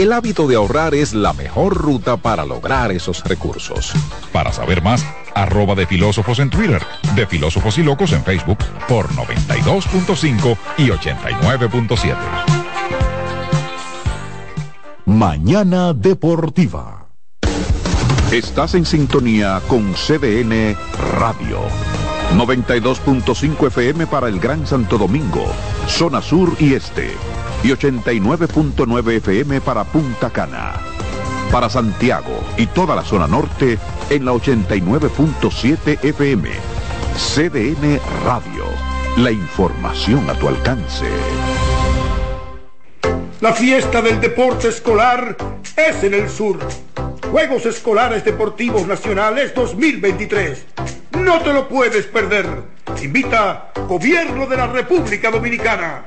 El hábito de ahorrar es la mejor ruta para lograr esos recursos. Para saber más, arroba de filósofos en Twitter, de filósofos y locos en Facebook por 92.5 y 89.7. Mañana Deportiva. Estás en sintonía con CDN Radio. 92.5 FM para el Gran Santo Domingo, zona sur y este. Y 89.9 FM para Punta Cana. Para Santiago y toda la zona norte en la 89.7 FM. CDN Radio. La información a tu alcance. La fiesta del deporte escolar es en el sur. Juegos Escolares Deportivos Nacionales 2023. No te lo puedes perder. Invita Gobierno de la República Dominicana.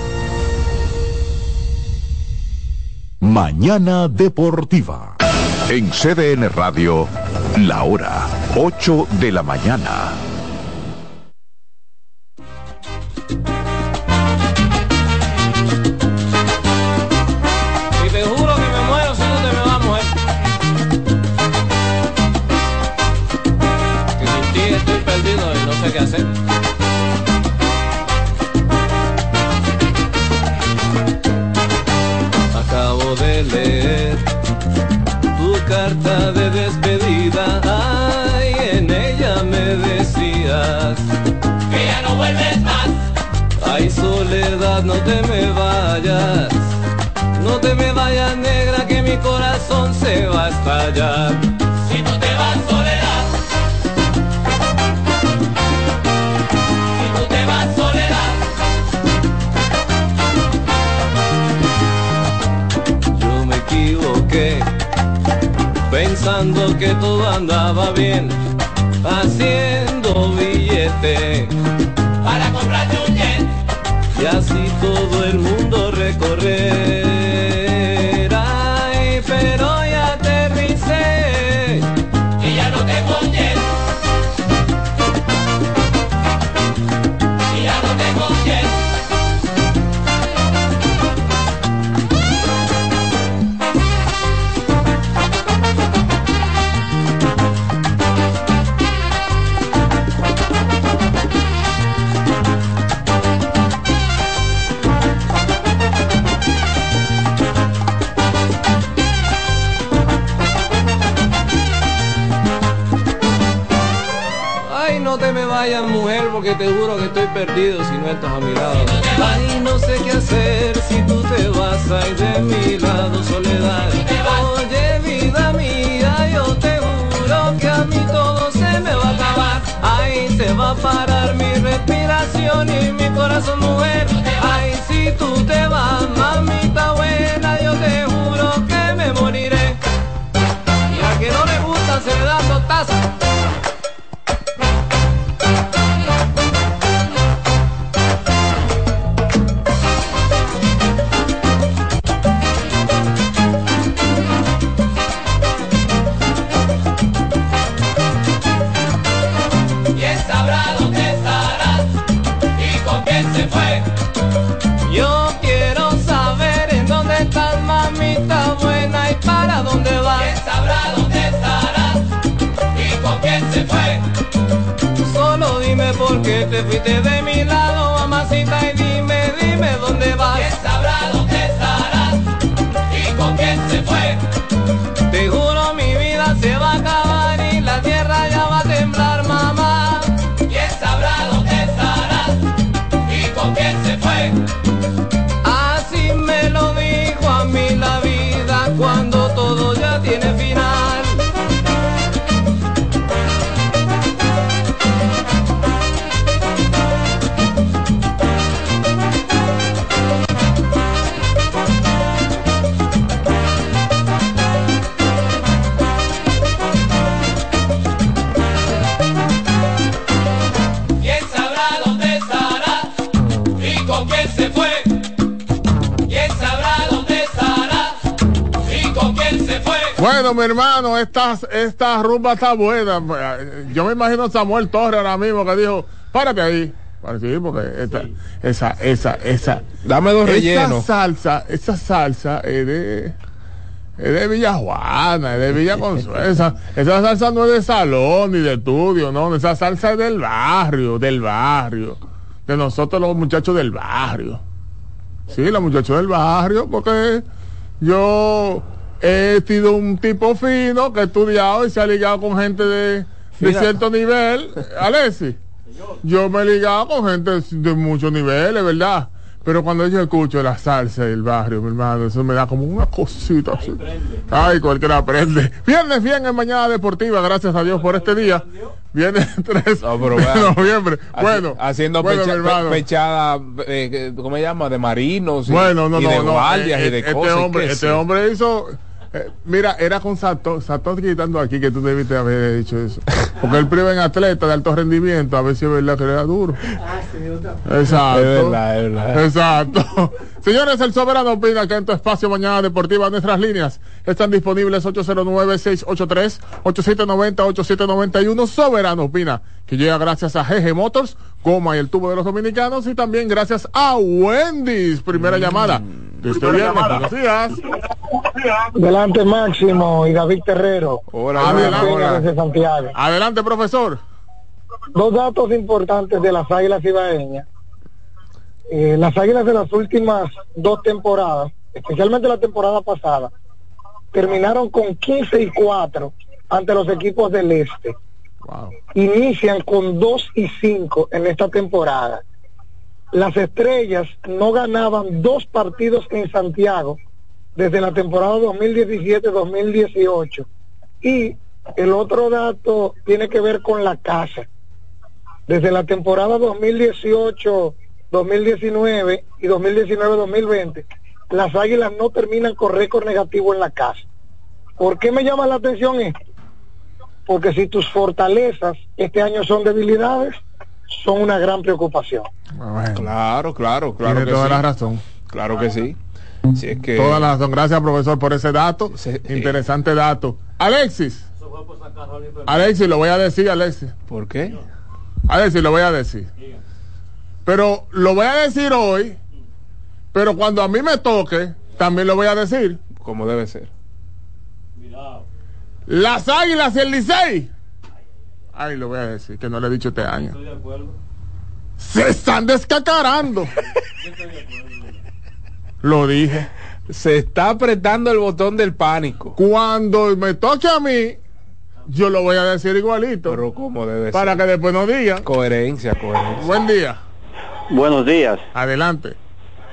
Mañana Deportiva. En CDN Radio, la hora 8 de la mañana. Y no te me vayas. No te me vayas negra que mi corazón se va a estallar. Si tú te vas soledad. Si tú te vas soledad. Yo me equivoqué pensando que todo andaba bien, haciendo billete así todo el mundo recorrer. Te juro que estoy perdido si no estás a mi lado. Ay, no sé qué hacer si tú te vas ay de mi lado, soledad. Oye, vida mía, yo te juro que a mí todo se me va a acabar. Ay, se va a parar mi respiración y mi corazón, mujer. Ay, si tú te vas, mamita buena, yo te juro que me moriré. Y a que no le gusta se le da totazo. ¿Quién dime por qué te fuiste de mi lado, Bueno, mi hermano, esta, esta rumba está buena. Yo me imagino a Samuel Torres ahora mismo que dijo, párate ahí. Sí, porque esta, esa, esa, esa. Dame dos esa rellenos. salsa, esa salsa es de, es de Villa Juana, es de Villa Consuelo. Esa, esa salsa no es de salón ni de estudio, no. Esa salsa es del barrio, del barrio. De nosotros los muchachos del barrio. Sí, los muchachos del barrio, porque yo he sido un tipo fino que he estudiado y se ha ligado con gente de, de cierto nivel. Alessi, yo me he ligado con gente de muchos niveles, ¿verdad? Pero cuando yo escucho la salsa del barrio, mi hermano, eso me da como una cosita así. Ay, cualquiera aprende. Viernes bien en Mañana Deportiva, gracias a Dios por este día. Viene 3 No, pero de noviembre. haci- Bueno, haciendo bueno, pecha- pechada, eh, ¿cómo se llama? De marinos y, Bueno, no, y no, de no. guardias eh, y de este cosas. hombre, este sé. hombre hizo. Eh, mira, era con Sato, Sato quitando aquí que tú debiste haber dicho eso. Porque él priva en atleta de alto rendimiento, a ver si es verdad que era duro. Exacto. Es verdad, es verdad. Exacto. Señores, el Soberano opina que en tu espacio Mañana Deportiva nuestras líneas están disponibles 809-683-8790-8791. Soberano opina que llega gracias a GG Motors, Goma y el tubo de los dominicanos y también gracias a Wendy's. Primera llamada. De este viernes. Buenos días. Delante Máximo y David Terrero. Hola, Adelante. Peña desde Santiago. Adelante, profesor. Dos datos importantes de las Águilas Ibaeñas. Eh, las Águilas de las últimas dos temporadas, especialmente la temporada pasada, terminaron con 15 y 4 ante los equipos del Este. Inician con 2 y 5 en esta temporada. Las estrellas no ganaban dos partidos en Santiago desde la temporada 2017-2018. Y el otro dato tiene que ver con la casa. Desde la temporada 2018-2019 y 2019-2020, las águilas no terminan con récord negativo en la casa. ¿Por qué me llama la atención esto? Porque si tus fortalezas este año son debilidades, son una gran preocupación. Claro, claro, claro. Tiene que toda sí. la razón. Claro que sí. Si es que. Toda la razón. Gracias, profesor, por ese dato. Interesante dato. Alexis. Alexis, lo voy a decir, Alexis. ¿Por qué? Alexis, lo voy a decir. Pero lo voy a decir hoy, pero cuando a mí me toque, también lo voy a decir. Como debe ser. Las Águilas y el Licey. Ay, lo voy a decir, que no le he dicho este año. Se están descacarando. Lo dije. Se está apretando el botón del pánico. Cuando me toque a mí, yo lo voy a decir igualito. Pero como debe Para ser. que después no digan. Coherencia, coherencia. Buen día. Buenos días. Adelante.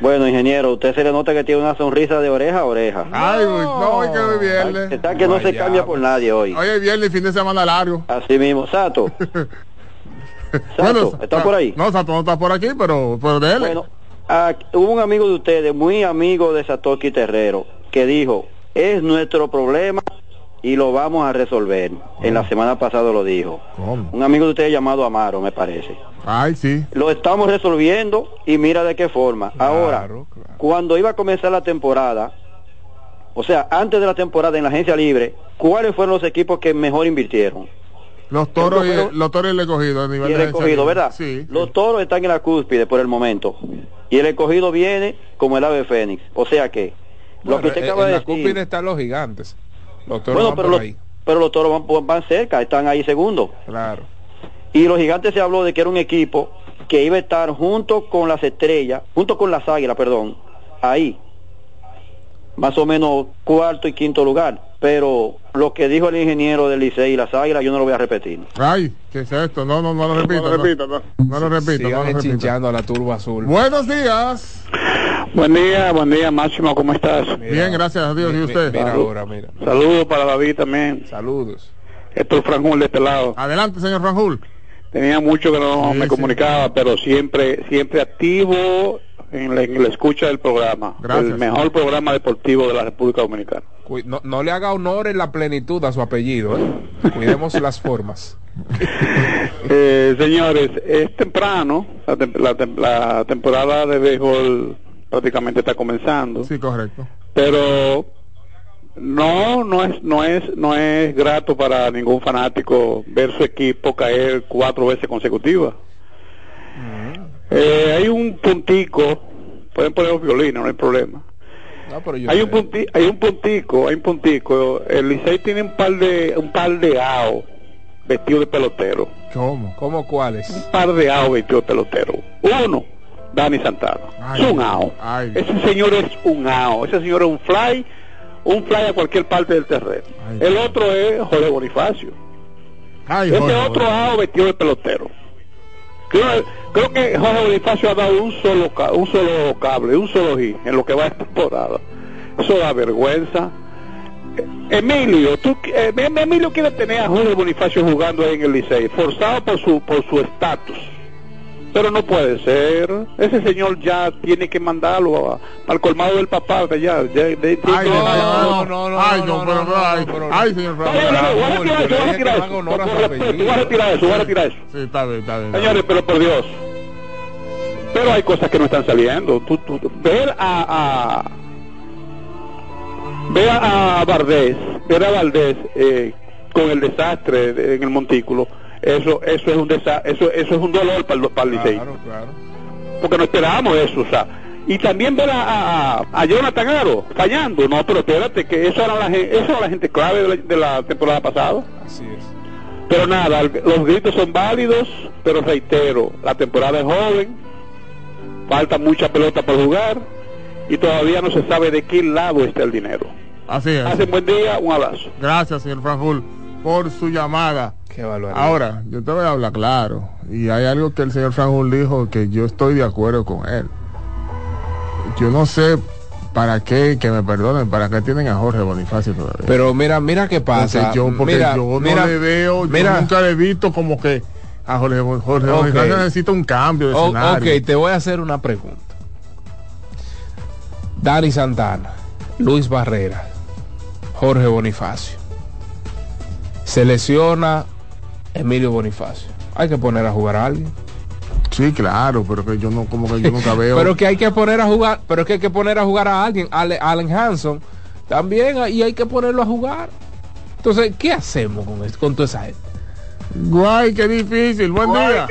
Bueno, ingeniero, usted se le nota que tiene una sonrisa de oreja a oreja. Ay, uy, no, hoy que hoy viernes. Está que no se cambia por nadie hoy. Hoy es viernes y fin de semana largo. Así mismo, Sato. Bueno, Sato, ¿está por ahí? No, Sato no está por aquí, pero, pero dele. Bueno, ah, hubo un amigo de ustedes, muy amigo de Satoki Terrero, que dijo, es nuestro problema y lo vamos a resolver. En la semana pasada lo dijo. ¿Cómo? Un amigo de ustedes llamado Amaro, me parece. Ay, sí. Lo estamos resolviendo y mira de qué forma. Ahora, cuando iba a comenzar la temporada, o sea, antes de la temporada en la agencia libre, ¿cuáles fueron los equipos que mejor invirtieron? Los toros y, los toros y el escogido a nivel Y el de escogido, ¿verdad? Sí. Los toros están en la cúspide por el momento. Y el escogido viene como el ave fénix. O sea que, lo que usted en- acaba en de la decir... cúspide están los gigantes. Los toros Bueno, van pero por los, pero los toros van, van cerca, están ahí segundo. Claro. Y los gigantes se habló de que era un equipo que iba a estar junto con las estrellas, junto con las águilas, perdón, ahí. Más o menos cuarto y quinto lugar. Pero lo que dijo el ingeniero del Licey y las águilas, yo no lo voy a repetir. Ay, ¿qué es esto? No, no, no lo repito. No, lo repito, no. No lo repito, Sigan no lo repito. a la turba azul. Buenos días. Buen día, buen día Máximo, ¿cómo estás? Bien, gracias a Dios. ¿Y usted? Mira ahora, mira. Saludos para David también. Saludos. Héctor Franjul de este lado. Adelante, señor Franjul. Tenía mucho que no Sí, me sí. comunicaba, pero siempre siempre activo en la, en la escucha del programa. Gracias. El mejor programa deportivo de la República Dominicana. No, no le haga honor en la plenitud a su apellido. ¿eh? Cuidemos las formas. Eh, señores, es temprano, la, tem- la tem- la temporada de béisbol prácticamente está comenzando. Sí, correcto. pero no no es no es no es grato para ningún fanático ver su equipo caer cuatro veces consecutivas Eh, hay un puntico pueden poner los violines no hay problema No, pero yo hay un punti, hay un puntico hay un puntico. El Licey tiene un par de un par de AO vestido de pelotero. ¿Cómo? ¿Cómo cuáles? un par de AO vestido de pelotero. Uno Dani Santana. Ay, es un AO. Ay. ese señor es un AO. Ese señor es un fly un fly a cualquier parte del terreno. El otro es Jorge Bonifacio. Ese Jorge, otro. AO vestido de pelotero Creo, que Jorge Bonifacio ha dado un solo un solo cable, un solo hit en lo que va de temporada. Eso da vergüenza. Emilio, tú, eh, Em- Emilio quiere tener a Jorge Bonifacio jugando ahí en el Licey, forzado por su por su estatus. Pero no puede ser. Ese señor ya tiene que mandarlo a- al colmado del papá de allá. de- de- Ay, de- no, no, no, no, ay, no, pero, ay, ay, señor Voy a retirar eso, voy a retirar eso. Voy a retirar eso, voy a retirar eso. Sí, está bien, está bien. Señores, pero por Dios. Pero hay cosas que no están saliendo. Tú, tú- ver a, a ver a Valdés, ver a Valdés eh, con el desastre de- en el montículo, eso eso es un desa- eso eso es un dolor para el, para el Licey. Porque no esperábamos eso, o sea. Y también ver a, a, a Jonathan Aro fallando. No, pero espérate, que eso era la, gen- eso era la gente clave de la, de la temporada pasada. Así es. Pero nada, los gritos son válidos, pero reitero, la temporada es joven, falta mucha pelota por jugar y todavía no se sabe de qué lado está el dinero. Así es. Hace buen día, un abrazo. Gracias, señor Franjul, por su llamada. Barbaridad. Ahora, yo te voy a hablar claro. Y hay algo que el señor Franjul dijo que yo estoy de acuerdo con él. Yo no sé para qué, que me perdonen, para qué tienen a Jorge Bonifacio todavía. Pero mira, mira qué pasa. Porque yo, porque mira, yo no le veo, yo nunca le he visto como que a Jorge, Jorge. Bonifacio necesita un cambio de O- escenario. ok, te voy a hacer una pregunta. Dani Santana, Luis Barrera, Jorge Bonifacio. Se lesiona Emilio Bonifacio. Hay que poner a jugar a alguien. Sí, claro, pero que yo no, como que yo nunca veo. Pero que hay que poner a jugar, pero que hay que poner a jugar a alguien, Ale- Allen Hanson también, y hay que ponerlo a jugar. Entonces, ¿qué hacemos con esto, con toda esa gente? Guay, qué difícil. Buen día.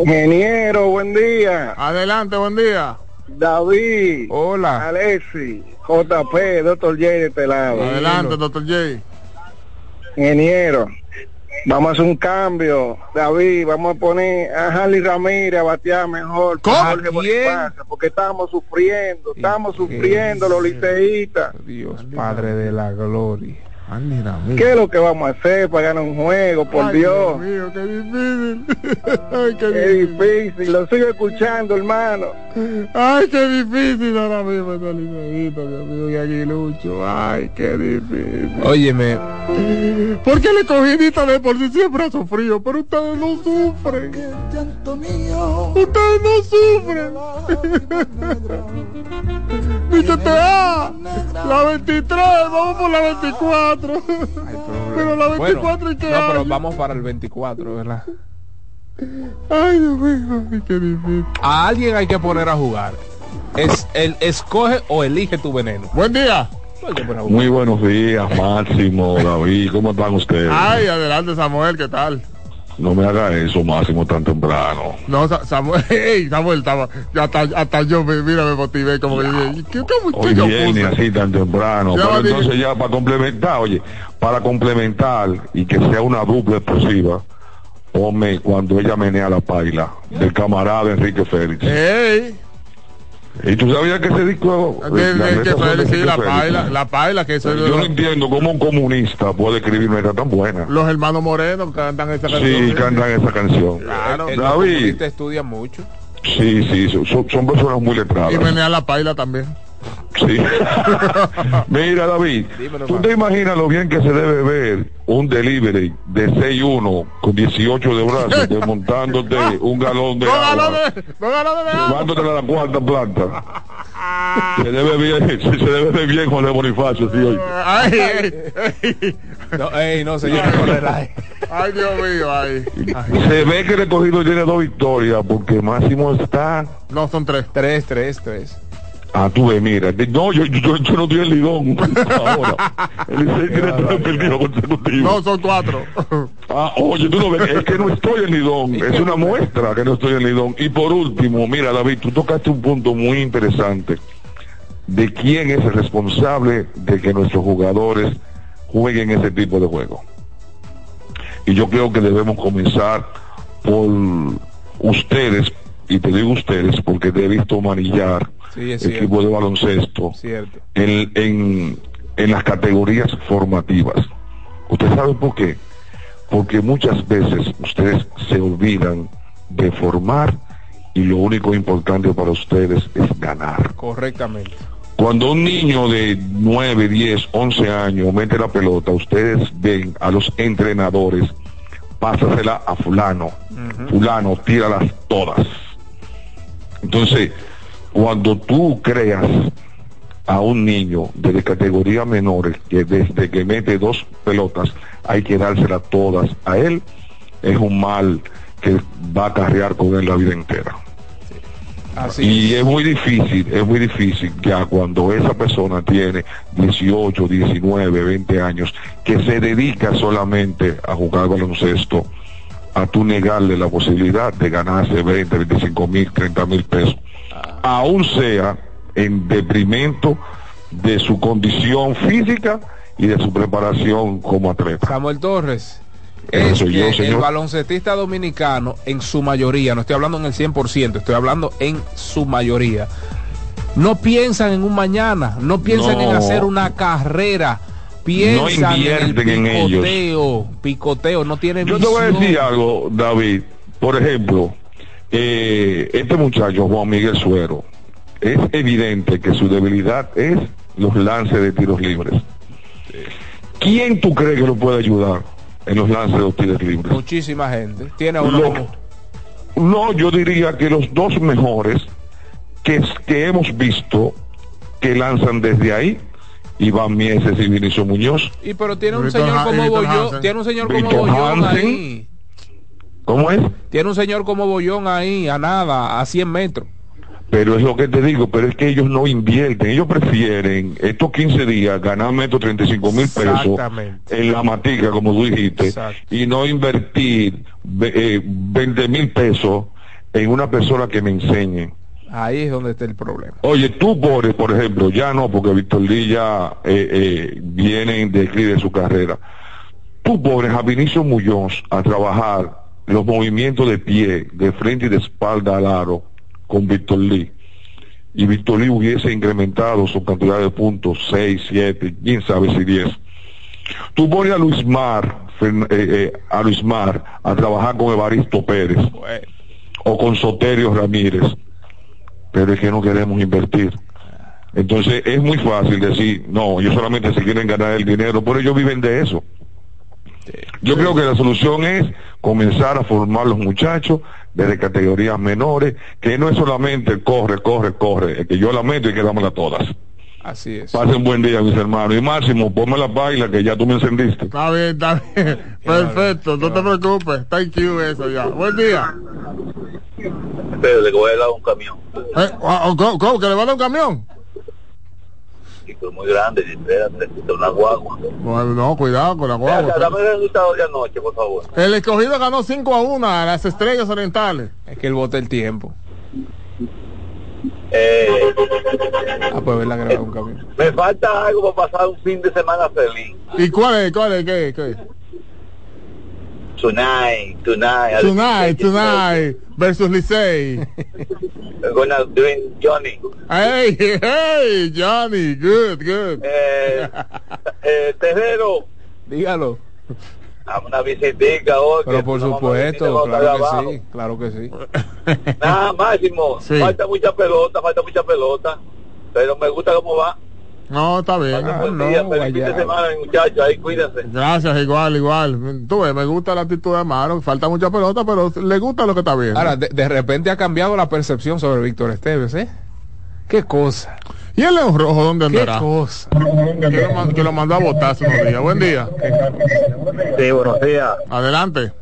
Ingeniero, buen día. Adelante, buen día. David. Hola. Alexi. JP, doctor J de este lado. Adelante, doctor J. Ingeniero. Vamos a hacer un cambio, David. Vamos a poner a Harley Ramírez a batear mejor. Jorge. Bonifacio, porque estamos sufriendo, estamos sufriendo los liceístas. Dios, Padre de la Gloria. ¿Qué es lo que vamos a hacer para ganar un juego, por Ay, Dios? mío, qué difícil. Ay, qué Qué difícil. difícil, lo sigo escuchando, hermano. Ay, qué difícil ahora mismo esta liceísta, Dios mío, y Aguilucho. Ay, qué difícil. Óyeme, Porque el escogidita de por sí siempre ha sufrido, pero ustedes no sufren. Ustedes no sufren. Dice ah, la 23, vamos por la 24. Pero la 24 y qué no, pero hay? vamos para el 24, ¿verdad? Ay, Dios mío, qué difícil. A alguien hay que poner a jugar. Es el escoge o elige tu veneno. Buen día. Muy buenos días, Máximo, David, ¿cómo están ustedes? Ay, adelante Samuel, ¿qué tal? No me haga eso, Máximo, tan temprano. No, Sa- Samuel, hey, Samuel estaba, hasta, hasta yo, me- mira, me motivé como que dije, ¿qué, qué, yo viene puse? así tan temprano. Ya Pero entonces ya para complementar, oye, para complementar y que sea una dupla explosiva, ponme cuando ella menea la paila del camarada Enrique Félix. Ey, ¿Y tú sabías que ese disco... de, las de que Félix, sí, Enrique la paila, la paila, que eso Yo no los, entiendo cómo un comunista puede escribir letras tan buenas. los hermanos Morenos que cantan esa canción. Sí, cantan esa canción. Claro. El- el David, comunista estudia mucho. sí, sí, son, son personas muy letradas. Y menea la paila también. Sí. Mira, David, Dímelo, ¿tú man. te imaginas lo bien que se debe ver un delivery de 6-1 con 18 de brazos desmontándote un galón de No agua, no llevándotela a la cuarta planta? Se debe bien, se debe ver bien Juan de Bonifacio, sí, oye. Ay, ey. No, ey, no, señor, no relaje. ay, Dios mío, ay. Ay. Se ve que el recogido tiene dos victorias porque Máximo está... No, son tres. Tres, tres, tres. Ah, tú ves, mira, no, yo, yo, yo no estoy en Lidón ahora. El tiene. No, son cuatro. Ah, oye, tú no ves, es que no estoy en Lidón, es una muestra que no estoy en Lidón. Y por último, mira David, tú tocaste un punto muy interesante de quién es el responsable de que nuestros jugadores jueguen ese tipo de juego. Y yo creo que debemos comenzar por ustedes, y te digo ustedes porque te he visto manillar Sí, es equipo cierto. de baloncesto Cierto. en, en, en las categorías formativas. ¿Usted sabe por qué? porque muchas veces ustedes se olvidan de formar y lo único importante para ustedes es ganar. Correctamente. Cuando un niño de 9, 10, 11 años mete la pelota, ustedes ven a los entrenadores, pásasela a fulano, fulano, tíralas todas. Entonces, cuando tú creas a un niño de categoría menores que desde que mete dos pelotas hay que dárselas todas a él, es un mal que va a acarrear con él la vida entera. y es muy difícil, es muy difícil ya cuando esa persona tiene 18, 19, 20 años, que se dedica solamente a jugar baloncesto, a tú negarle la posibilidad de ganarse 20, 25 mil, 30 mil pesos. Aún sea en deprimento de su condición física y de su preparación como atleta. Samuel Torres. Yo, el baloncetista dominicano, en su mayoría, no estoy hablando en el 100%, estoy hablando en su mayoría, no piensan en un mañana, no piensan en hacer una carrera, piensan invierten en en el ellos. picoteo, picoteo, no tienen Yo te voy a decir algo, David. Por ejemplo, eh, este muchacho, Juan Miguel Suero, es evidente que su debilidad es los lances de tiros libres. ¿Quién tú crees que lo puede ayudar en los lances de los tiros libres? Muchísima gente. Tiene a uno Lo- como- No, yo diría que los dos mejores que, que hemos visto que lanzan desde ahí, Iván Mieses y Vinicio Muñoz. Y pero tiene un señor como Hansen. tiene un señor como Bollón ahí. ¿Cómo es? Tiene un señor como Bollón ahí, a nada, a 100 metros. Pero es lo que te digo, pero es que ellos no invierten, ellos prefieren estos 15 días ganarme estos 35 mil pesos en la matica, como tú dijiste, y no invertir ve- eh, 20 mil pesos en una persona que me enseñe. Ahí es donde está el problema. Oye, tú pones, por ejemplo, ya no, porque Víctor Lee ya eh, eh, viene en declive de su carrera. Tú pones a Vinicio Muñoz a trabajar los movimientos de pie, de frente y de espalda al aro con Víctor Lee. Y Víctor Lee hubiese incrementado su cantidad de puntos, 6, 7, quién sabe si 10. Tú pones a Luis Mar, eh, eh, a Luis Mar a trabajar con Evaristo Pérez o con Soterio Ramírez, pero es que no queremos invertir. Entonces es muy fácil decir, no, ellos solamente se quieren ganar el dinero, pero ellos viven de eso. Yo creo que la solución es comenzar a formar los muchachos desde categorías menores, que no es solamente corre, corre, corre, es que yo la meto y que dámela todas. Así es. Pasen buen día, mis hermanos. Y Máximo, ponme la baila que ya tú me encendiste. Está bien, está bien. Perfecto, no te preocupes. Thank you, eso ya. Buen día. Pero le voy a dar un camión. Eh, ah, oh, ¿cómo? ¿Que le van a dar un camión? Y pero muy grande, espérate, de una guagua. Bueno, no, cuidado con la guagua. Venga, Dame el resultado de anoche, por favor. El escogido ganó 5 a 1 a las estrellas orientales. Es que él bota el tiempo. Eh, Ah, pues verla a dar un camión. me falta algo para pasar un fin de semana feliz. ¿Y cuál es? ¿Cuál es? ¿Qué? ¿Qué? Tonight, tonight. Tonight, tonight, versus Licey. Gonna doing Johnny. Hey, hey, Johnny, good, good. Eh, eh, Terrero, Dígalo. a una visitica hoy. Pero por supuesto, claro abajo. que sí, claro que sí. Nada, Máximo, Sí. falta mucha pelota, falta mucha pelota. Pero me gusta cómo va. No, está bien. Buen día, feliz fin de semana, muchachos. Ahí cuídense. Gracias, igual, igual. Tú ves, me gusta la actitud de Amaro. Falta mucha pelota, pero le gusta lo que está viendo. Ahora, de, de repente ha cambiado la percepción sobre Víctor Esteves, ¿eh? Qué cosa. ¿Y el León Rojo dónde Qué andará? cosa. Que lo, man- que lo mandó a votar hace unos días. Buen día. Sí, buenos días. Adelante.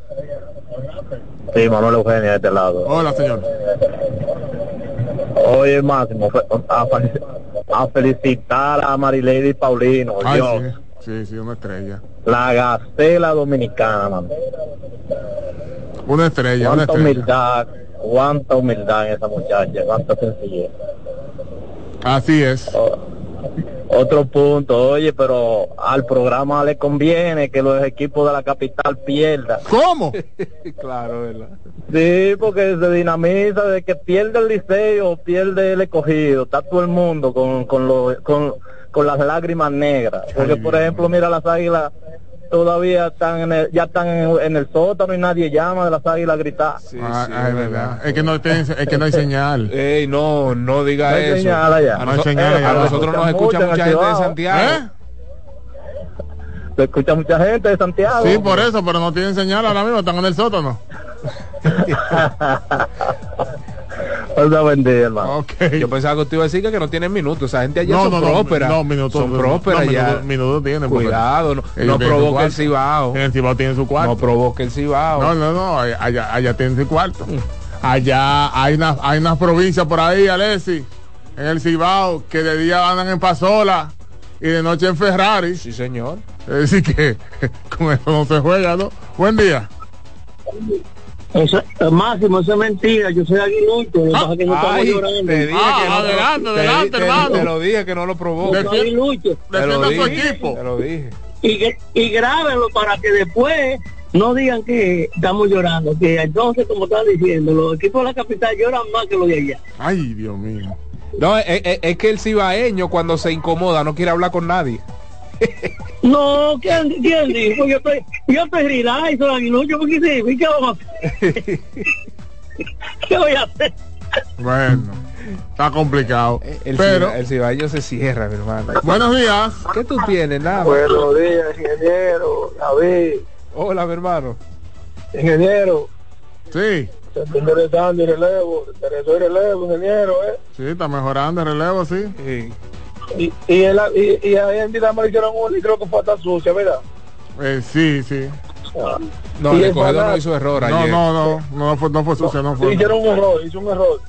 Sí, Manuel Eugenia de este lado. Hola, señor. Oye, Máximo, a, a felicitar a Marilady Paulino, Ay, Dios, sí. Sí, sí, una estrella. la gacela dominicana, man. Una estrella, una Cuánta estrella. humildad, cuánta humildad en esa muchacha, cuánta sencillez. Así es. Otro punto, oye, pero al programa le conviene que los equipos de la capital pierdan. ¿Cómo? claro, ¿verdad? Sí, porque se dinamiza de que pierde el liceo, pierde el escogido, está todo el mundo con, con, lo- con, con las lágrimas negras. Porque, por ejemplo, mira las águilas, todavía están en el, ya están en, en el sótano y nadie llama de las águilas a gritar. Ah, ah, es verdad. Es que no, tienen- es que no hay señal. Ey, no, no diga No hay eso. señal allá. A, No hay señal a allá. nosotros nos escucha mucha gente de. Santiago. ¿Eh? Se escucha mucha gente de Santiago. Sí, por eso, pero no tienen señal ahora mismo, están en el sótano. La bendiga, hermano. Ok. Yo pensaba que usted iba a decir que, no tienen minutos. Esa gente allá No, son no, no, prósperas. no, minutos. son no, prósperas no, ya. minutos- minutos tienen. Cuidado, no, no provoque el cibao. En el Cibao tienen su cuarto. No provoque el cibao. No, no, no, allá, allá tienen su cuarto. Allá hay unas hay unas provincias por ahí, Alessi, en el Cibao, que de día andan en Pasola y de noche en Ferrari. Sí, señor. Es decir que con eso no se juega, ¿no? Buen día. Eso, eh, Máximo, eso es mentira. Yo soy aguilucho. Lo es que no estamos Ay, llorando. te dije Ah, que no, adelante, te- adelante, te- hermano. Te lo dije que no lo provoque. Yo soy aguilucho. Te lo a su dije. equipo. Te lo dije. Y, y grábenlo para que después no digan que estamos llorando. Que entonces, como estaba diciendo, los equipos de la capital lloran más que los de allá. Ay, Dios mío. No, es, es- es que el cibaeño cuando se incomoda no quiere hablar con nadie. No, ¿quién, quién dijo? Yo estoy, yo estoy relax, soy aguilucho. ¿Por qué sí? ¿Y ¿Qué vamos a hacer? ¿Qué voy a hacer? Bueno, está complicado. El, Pero, ciba- el cibaeño se cierra, mi hermano. buenos días. ¿Qué tú tienes? Nada. Buenos días, ingeniero, David, Hola, mi hermano. ingeniero. Sí, Se está interesando el relevo, se interesó el relevo, ingeniero, ¿eh? sí, está mejorando el relevo, sí. Sí. Y, y, el, y, y ahí en Dinamo le hicieron un y creo que fue hasta sucia, ¿verdad? Eh, sí, sí. Ah. No, Y el escogido no hizo error No, ayer. no, no, no fue, no fue sucio, no Sí, fue. hicieron un error, hizo un error.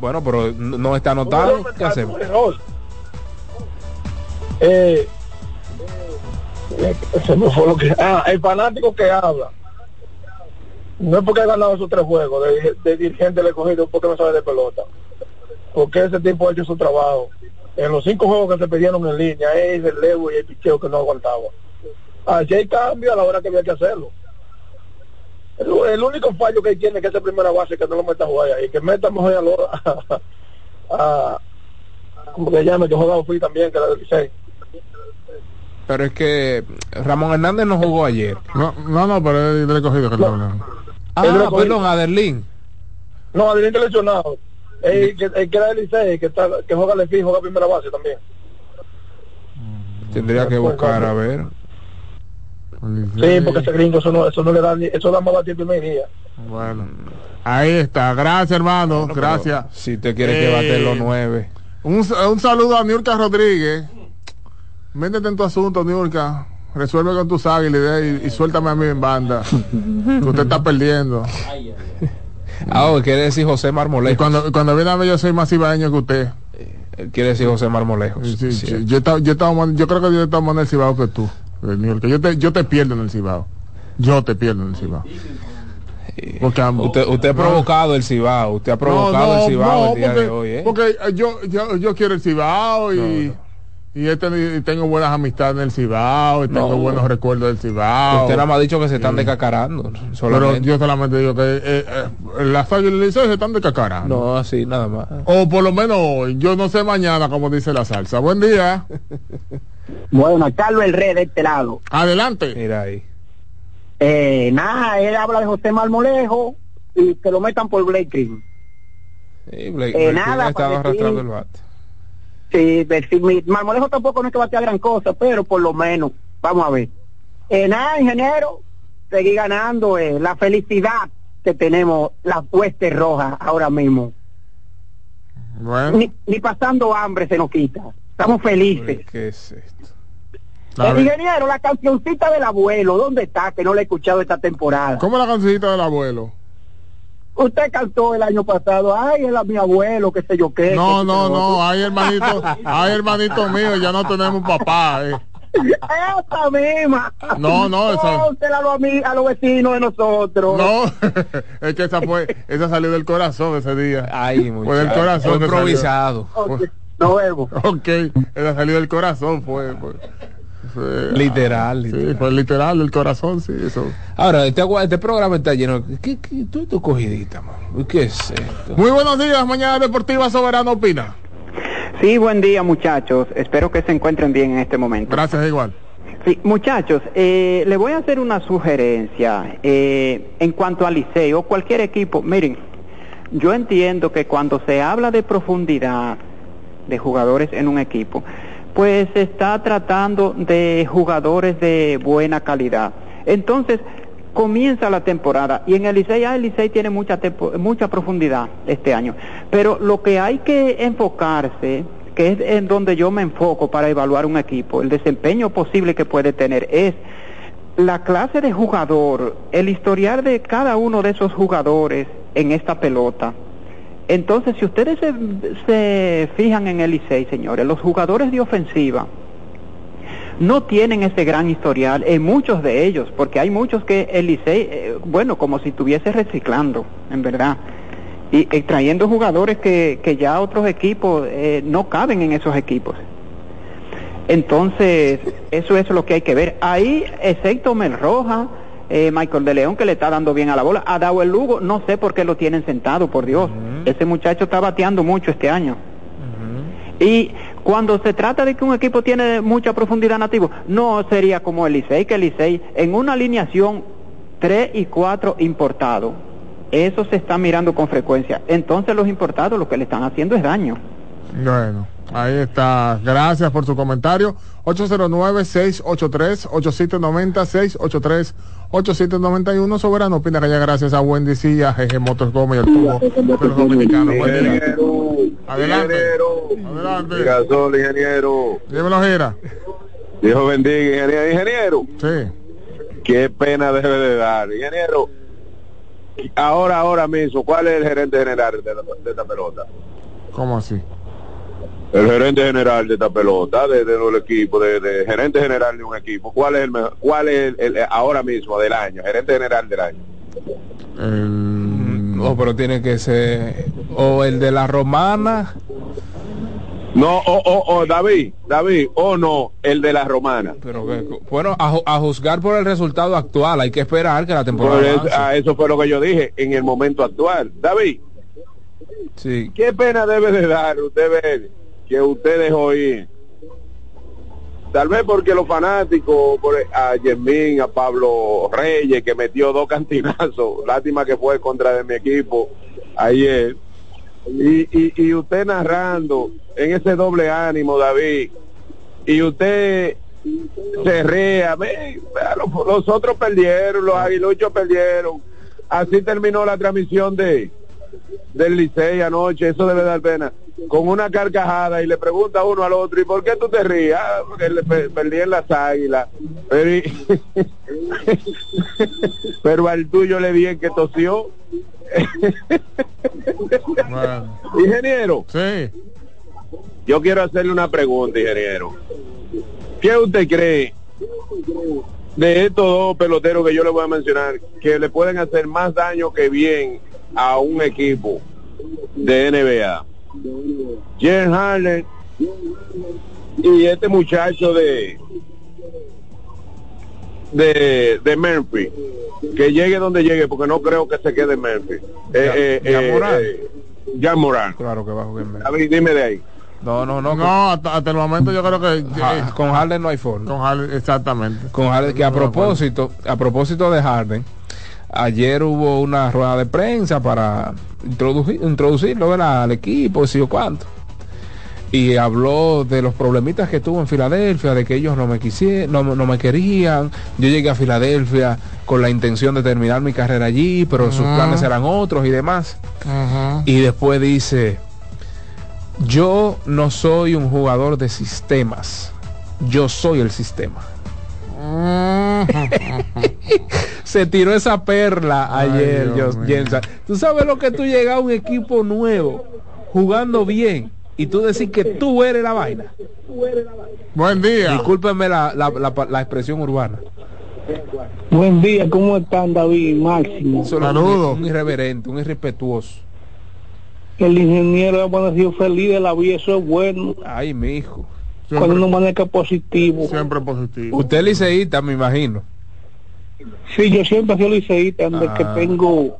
Bueno, pero no no está anotado. error, ¿Qué hacemos? Un error. Eh, eh, se me fue lo que... Ah, el fanático que habla. No es porque ha ganado esos tres juegos de, de dirigente del escogido porque no sabe de pelota. Porque ese tipo ha hecho su trabajo. En los cinco juegos que se pidieron en línea, es el levo y el picheo que no aguantaba. Así hay cambio a la hora que había que hacerlo. El, el único fallo que tiene que es esa primera base que no lo meta a jugar ahí, que meta mejor a, lo, a, a como que llame, que juega fui también, que era del 16. Pero es que Ramón Hernández no jugó ayer. No, no, no, pero es del escogido que está hablando. Ah, perdón, Aderlín. No, Adrián está lesionado. El que, el que era del 16, que, está, que juega de juega primera base también. Tendría que buscar a ver. Sí, porque ese gringo, eso no, eso no le da ni, eso da más batido el primer día. Bueno, ahí está. Gracias, hermano. Gracias. Si te quiere que bate los nueve. Un, un saludo a Niurka Rodríguez. Métete en tu asunto, Niurka. Resuelve con tus águilas y, y suéltame a mí en banda. que usted está perdiendo. Ah, oh, quiere decir José Marmolejo. cuando, cuando viene a ver, yo soy más ibaeño que usted. Él quiere decir José Marmolejo. Sí, sí, Yo, estaba- yo, estaba más- yo creo que yo estaba más en el Cibao que tú. eh. Yo te, yo te pierdo en el Cibao. Yo te pierdo en el Cibao. Porque am- Usted, usted ha No. provocado el Cibao. Usted ha provocado no, el Cibao el día porque, de hoy, ¿eh? porque eh, yo, yo, yo quiero el Cibao y, y, he tenido- y tengo buenas amistades en el Cibao y tengo No. buenos recuerdos del Cibao. Usted nada más ha dicho que se están Sí. decacarando. Pero Solamente. yo solamente digo que eh, eh, las águilas del Liceo se están decacarando. No, así nada más. O por lo menos hoy, yo no sé mañana como dice la salsa. Buen día. Bueno, Carlos el Rey de este lado. Adelante. Mira ahí. Eh, nada, él habla de José Marmolejo y que lo metan por Blake Green. Sí, Blake- Eh, Blake nada, ha estado para decir- arrastrando el bate. Sí, mi- Marmolejo tampoco no es que batea gran cosa, pero por lo menos, vamos a ver. Eh, nada, ingeniero, seguí ganando eh, la felicidad que tenemos las huestes rojas ahora mismo. Bueno, Ni, ni pasando hambre se nos quita. Estamos felices. ¿Qué es esto? está El bien. ingeniero, la cancioncita del abuelo, ¿dónde está? Que no la he escuchado esta temporada. ¿Cómo la cancioncita del abuelo? Usted cantó el año pasado, ay, él a mi abuelo, qué sé yo qué. No, qué no, no, ay hermanito, ay hermanito mío, ya no tenemos papá. eh. Esa misma. No, no, esa- a los, ami- a los vecinos de nosotros. No, es que esa fue, esa salió del corazón ese día. Ay, Fue del muchacho. corazón. Fue que salió. improvisado. Ok, Nos vemos. Ok, esa salió del corazón, fue. fue, fue- Literal, Sí, literal. fue literal del corazón, sí, eso. Ahora, este, este programa está lleno. ¿Qué, qué, tú, tu cogidita, man? ¿Qué es esto? Muy buenos días, Mañana Deportiva Soberano Opina. Sí, buen día muchachos. Espero que se encuentren bien en este momento. Gracias, igual. Sí, muchachos, eh, le voy a hacer una sugerencia eh, en cuanto al liceo, cualquier equipo. Miren, yo entiendo que cuando se habla de profundidad de jugadores en un equipo, pues está tratando de jugadores de buena calidad. Entonces, comienza la temporada y en el ya el Licey tiene mucha, tempo- mucha profundidad este año, pero lo que hay que enfocarse, que es en donde yo me enfoco para evaluar un equipo, el desempeño posible que puede tener, es la clase de jugador, el historial de cada uno de esos jugadores en esta pelota. Entonces, si ustedes se, se fijan en el señores, los jugadores de ofensiva, no tienen ese gran historial en muchos de ellos, porque hay muchos que el eh, bueno, como si estuviese reciclando, en verdad, y eh, trayendo jugadores que, que ya otros equipos eh, no caben en esos equipos. Entonces, eso es lo que hay que ver. Ahí, excepto Mel Roja, eh, Michael de León, que le está dando bien a la bola, a Dao el Lugo, no sé por qué lo tienen sentado, por Dios. Ese muchacho está bateando mucho este año. Y cuando se trata de que un equipo tiene mucha profundidad nativo, no sería como el Licey, que el Licey en una alineación 3 y 4 importados, eso se está mirando con frecuencia. Entonces los importados lo que le están haciendo es daño. Bueno, ahí está. Gracias por su comentario. 809-683-8790, 683-8791. Soberano opina que ya gracias a Wendy sí, a GG Motors Gómez el tubo día. Adelante. Adelante. Gasol, ingeniero. Dímelo, gira. Dios bendiga, ingeniero. Ingeniero. Sí. Qué pena debe de dar. Ingeniero, ahora, ahora mismo, ¿cuál es el gerente general de, la- de esta pelota? ¿Cómo así? El gerente general de esta pelota, de, de los equipos, de, de gerente general de un equipo. ¿Cuál es el mejor? ¿Cuál es el, el- ahora mismo del año? Gerente general del año. No, pero tiene que ser o el de la romana. No, o, o, o, David, David, o no, el de la romana. Pero que- bueno, a, a juzgar por el resultado actual, hay que esperar que la temporada avance. ah, eso fue lo que yo dije en el momento actual. David, Sí. ¿qué pena debe de dar usted ver que usted dejó ir? Tal vez porque los fanáticos, por, a Yemín, a Pablo Reyes, que metió dos cantinazos, lástima que fue contra de mi equipo ayer, y, y, y usted narrando en ese doble ánimo, David, y usted se rea, los, los otros perdieron, los aguiluchos perdieron, así terminó la transmisión de del Licey anoche, eso debe dar pena, con una carcajada y le pregunta uno al otro, ¿y por qué tú te rías? "Ah, porque le pe- perdí en las águilas, pero, al tuyo le di en que tosió. Ingeniero. Sí. Yo quiero hacerle una pregunta, ingeniero. ¿Qué usted cree de estos dos peloteros que yo le voy a mencionar que le pueden hacer más daño que bien a un equipo de NBA? Jen Harden y este muchacho de de, de Memphis que llegue donde llegue porque no creo que se quede en Memphis eh, eh, Ya eh, Morán. eh, Morán Claro que va a jugar en David, dime de ahí No, no, no. No, hasta, hasta el momento yo creo que... Ja- con Harden no hay forma. Con Harden, exactamente. Con Harden, que a propósito, a propósito de Harden, ayer hubo una rueda de prensa para introducir, introducirlo ¿verdad? al equipo, si o cuánto. Y habló de los problemitas que tuvo en Filadelfia, de que ellos no me quisieron, no, no me querían. Yo llegué a Filadelfia con la intención de terminar mi carrera allí, pero sus planes eran otros y demás. Y después dice, yo no soy un jugador de sistemas, yo soy el sistema. Se tiró esa perla ayer, Dios Jos- mío. Jensen. Tú sabes lo que tú llegas a un equipo nuevo, jugando bien, y tú decís que tú eres la vaina. Buen día. Discúlpenme la, la- la- la expresión urbana. Buen día, ¿cómo están David Máximo? Solo Un, irreverente, un irrespetuoso. El ingeniero ha amanecido feliz de la vida, eso es bueno. Ay, mi hijo. Cuando uno maneja positivo. Siempre positivo. Usted es liceísta, me imagino. Sí, yo siempre he sido liceísta, desde Ah. que tengo,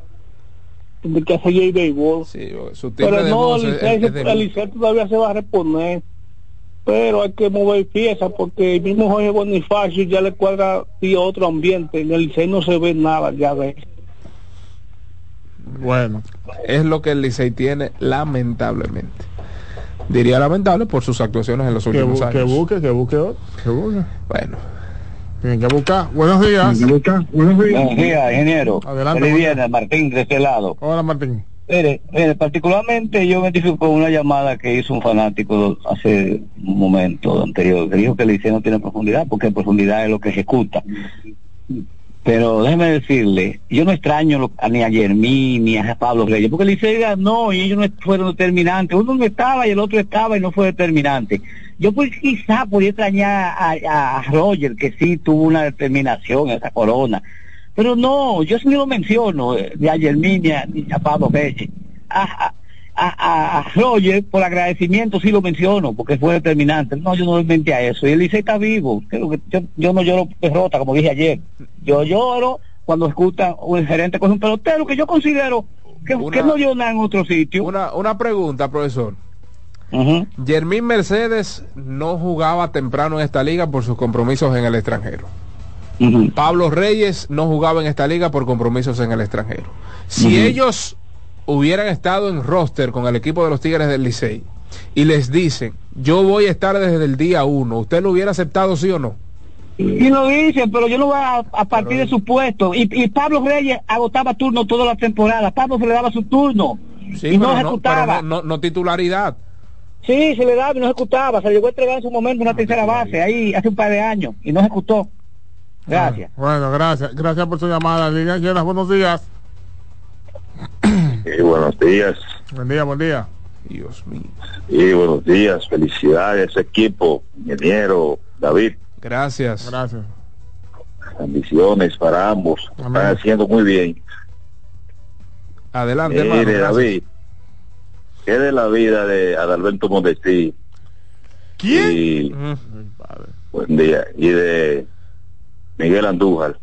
desde que hace yo el béisbol. Sí, Pero de no, el es- Licey, es de el Licey todavía se va a reponer. pero hay que mover piezas porque el mismo Jorge Bonifacio ya le cuadra y otro ambiente. En el Licey no se ve nada ya de él. Bueno. Es lo que el Licey tiene, lamentablemente. Diría lamentable por sus actuaciones en los Que, últimos bu- que años. busque, que busque otro. Que busque. Bueno. Tienen que buscar. Buenos días. Buenos días, ingeniero. Adelante, Feliz Juan. viernes, Martín, de este lado. Hola, Martín. Mire, mire, particularmente yo me identifico con una llamada que hizo un fanático hace un momento anterior, que dijo que el Liceo no tiene profundidad, porque profundidad es lo que ejecuta. Pero déjeme decirle, yo no extraño lo- a- ni a Germín ni a Pablo Reyes, porque el Liceo ganó y ellos no fueron determinantes. Uno no estaba y el otro estaba y no fue determinante. Yo pues quizá podía extrañar a, a- Roger, que sí tuvo una determinación esa corona. Pero no, yo sí lo menciono, eh, ni a Germín ni a, ni a Pablo Reyes. A, a, a- Roger, por agradecimiento, sí lo menciono, porque fue determinante. No, yo no menté a eso. Y el Licey está vivo. Creo que yo, yo no lloro derrota, como dije ayer. Yo lloro cuando escuchan un gerente con un pelotero que yo considero que, Una- que no llora en otro sitio. Una, una pregunta, profesor. Germín Mercedes no jugaba temprano en esta liga por sus compromisos en el extranjero. Pablo Reyes no jugaba en esta liga por compromisos en el extranjero. Si ellos hubieran estado en roster con el equipo de los Tigres del Licey y les dicen, yo voy a estar desde el día uno, ¿usted lo hubiera aceptado sí o no? Y lo dicen, pero yo no voy a, a partir de su puesto. Y, y Pablo Reyes agotaba turno toda la temporada. Pablo se le daba su turno. Sí, y no pero, no, ejecutaba. pero no- no- no titularidad. Sí, se le daba y no ejecutaba. Se le llegó a entregar en su momento una tercera base, ahí hace un par de años, y no ejecutó. Gracias. Bueno, gracias. Gracias por su llamada. Línea llena. Buenos días. Sí, buenos días. Buen día, buen día. Dios mío. Y buenos días, felicidades equipo, ingeniero, David, Gracias. Gracias. bendiciones para ambos, están haciendo muy bien. Adelante, hermano, Mire. David, ¿qué de la vida de Adalberto Mondesí? ¿Quién? Y, buen día. Y de Miguel Andújar.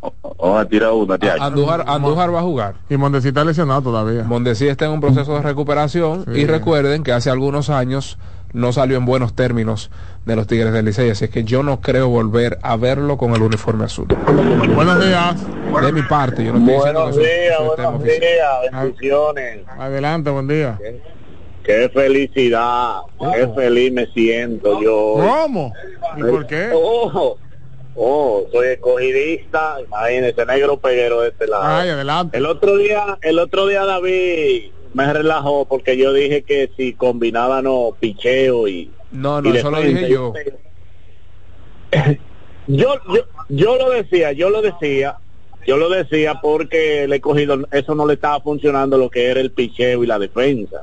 Vamos a tirar una, tía. Andújar, Andújar va a jugar. Y Mondesi está lesionado todavía. Mondesi está en un proceso de recuperación Sí. y recuerden que hace algunos años no salió en buenos términos de los Tigres del Licey, así es que yo no creo volver a verlo con el uniforme azul. Buenos días. De mi parte, yo no estoy diciendo Buenos días, buenos días, bendiciones. Adelante, buen día. Qué felicidad, qué feliz me siento yo. ¿Cómo? ¿Y por qué? Oh, oh, soy escogidista, imagínese, negro peguero de este lado. Ay, adelante. El otro día, el otro día David me relajó porque yo dije que si combinaban picheo y No, no, y eso lo dije yo. yo, yo, yo lo decía, yo lo decía, yo lo decía porque le he cogido, eso no le estaba funcionando lo que era el picheo y la defensa.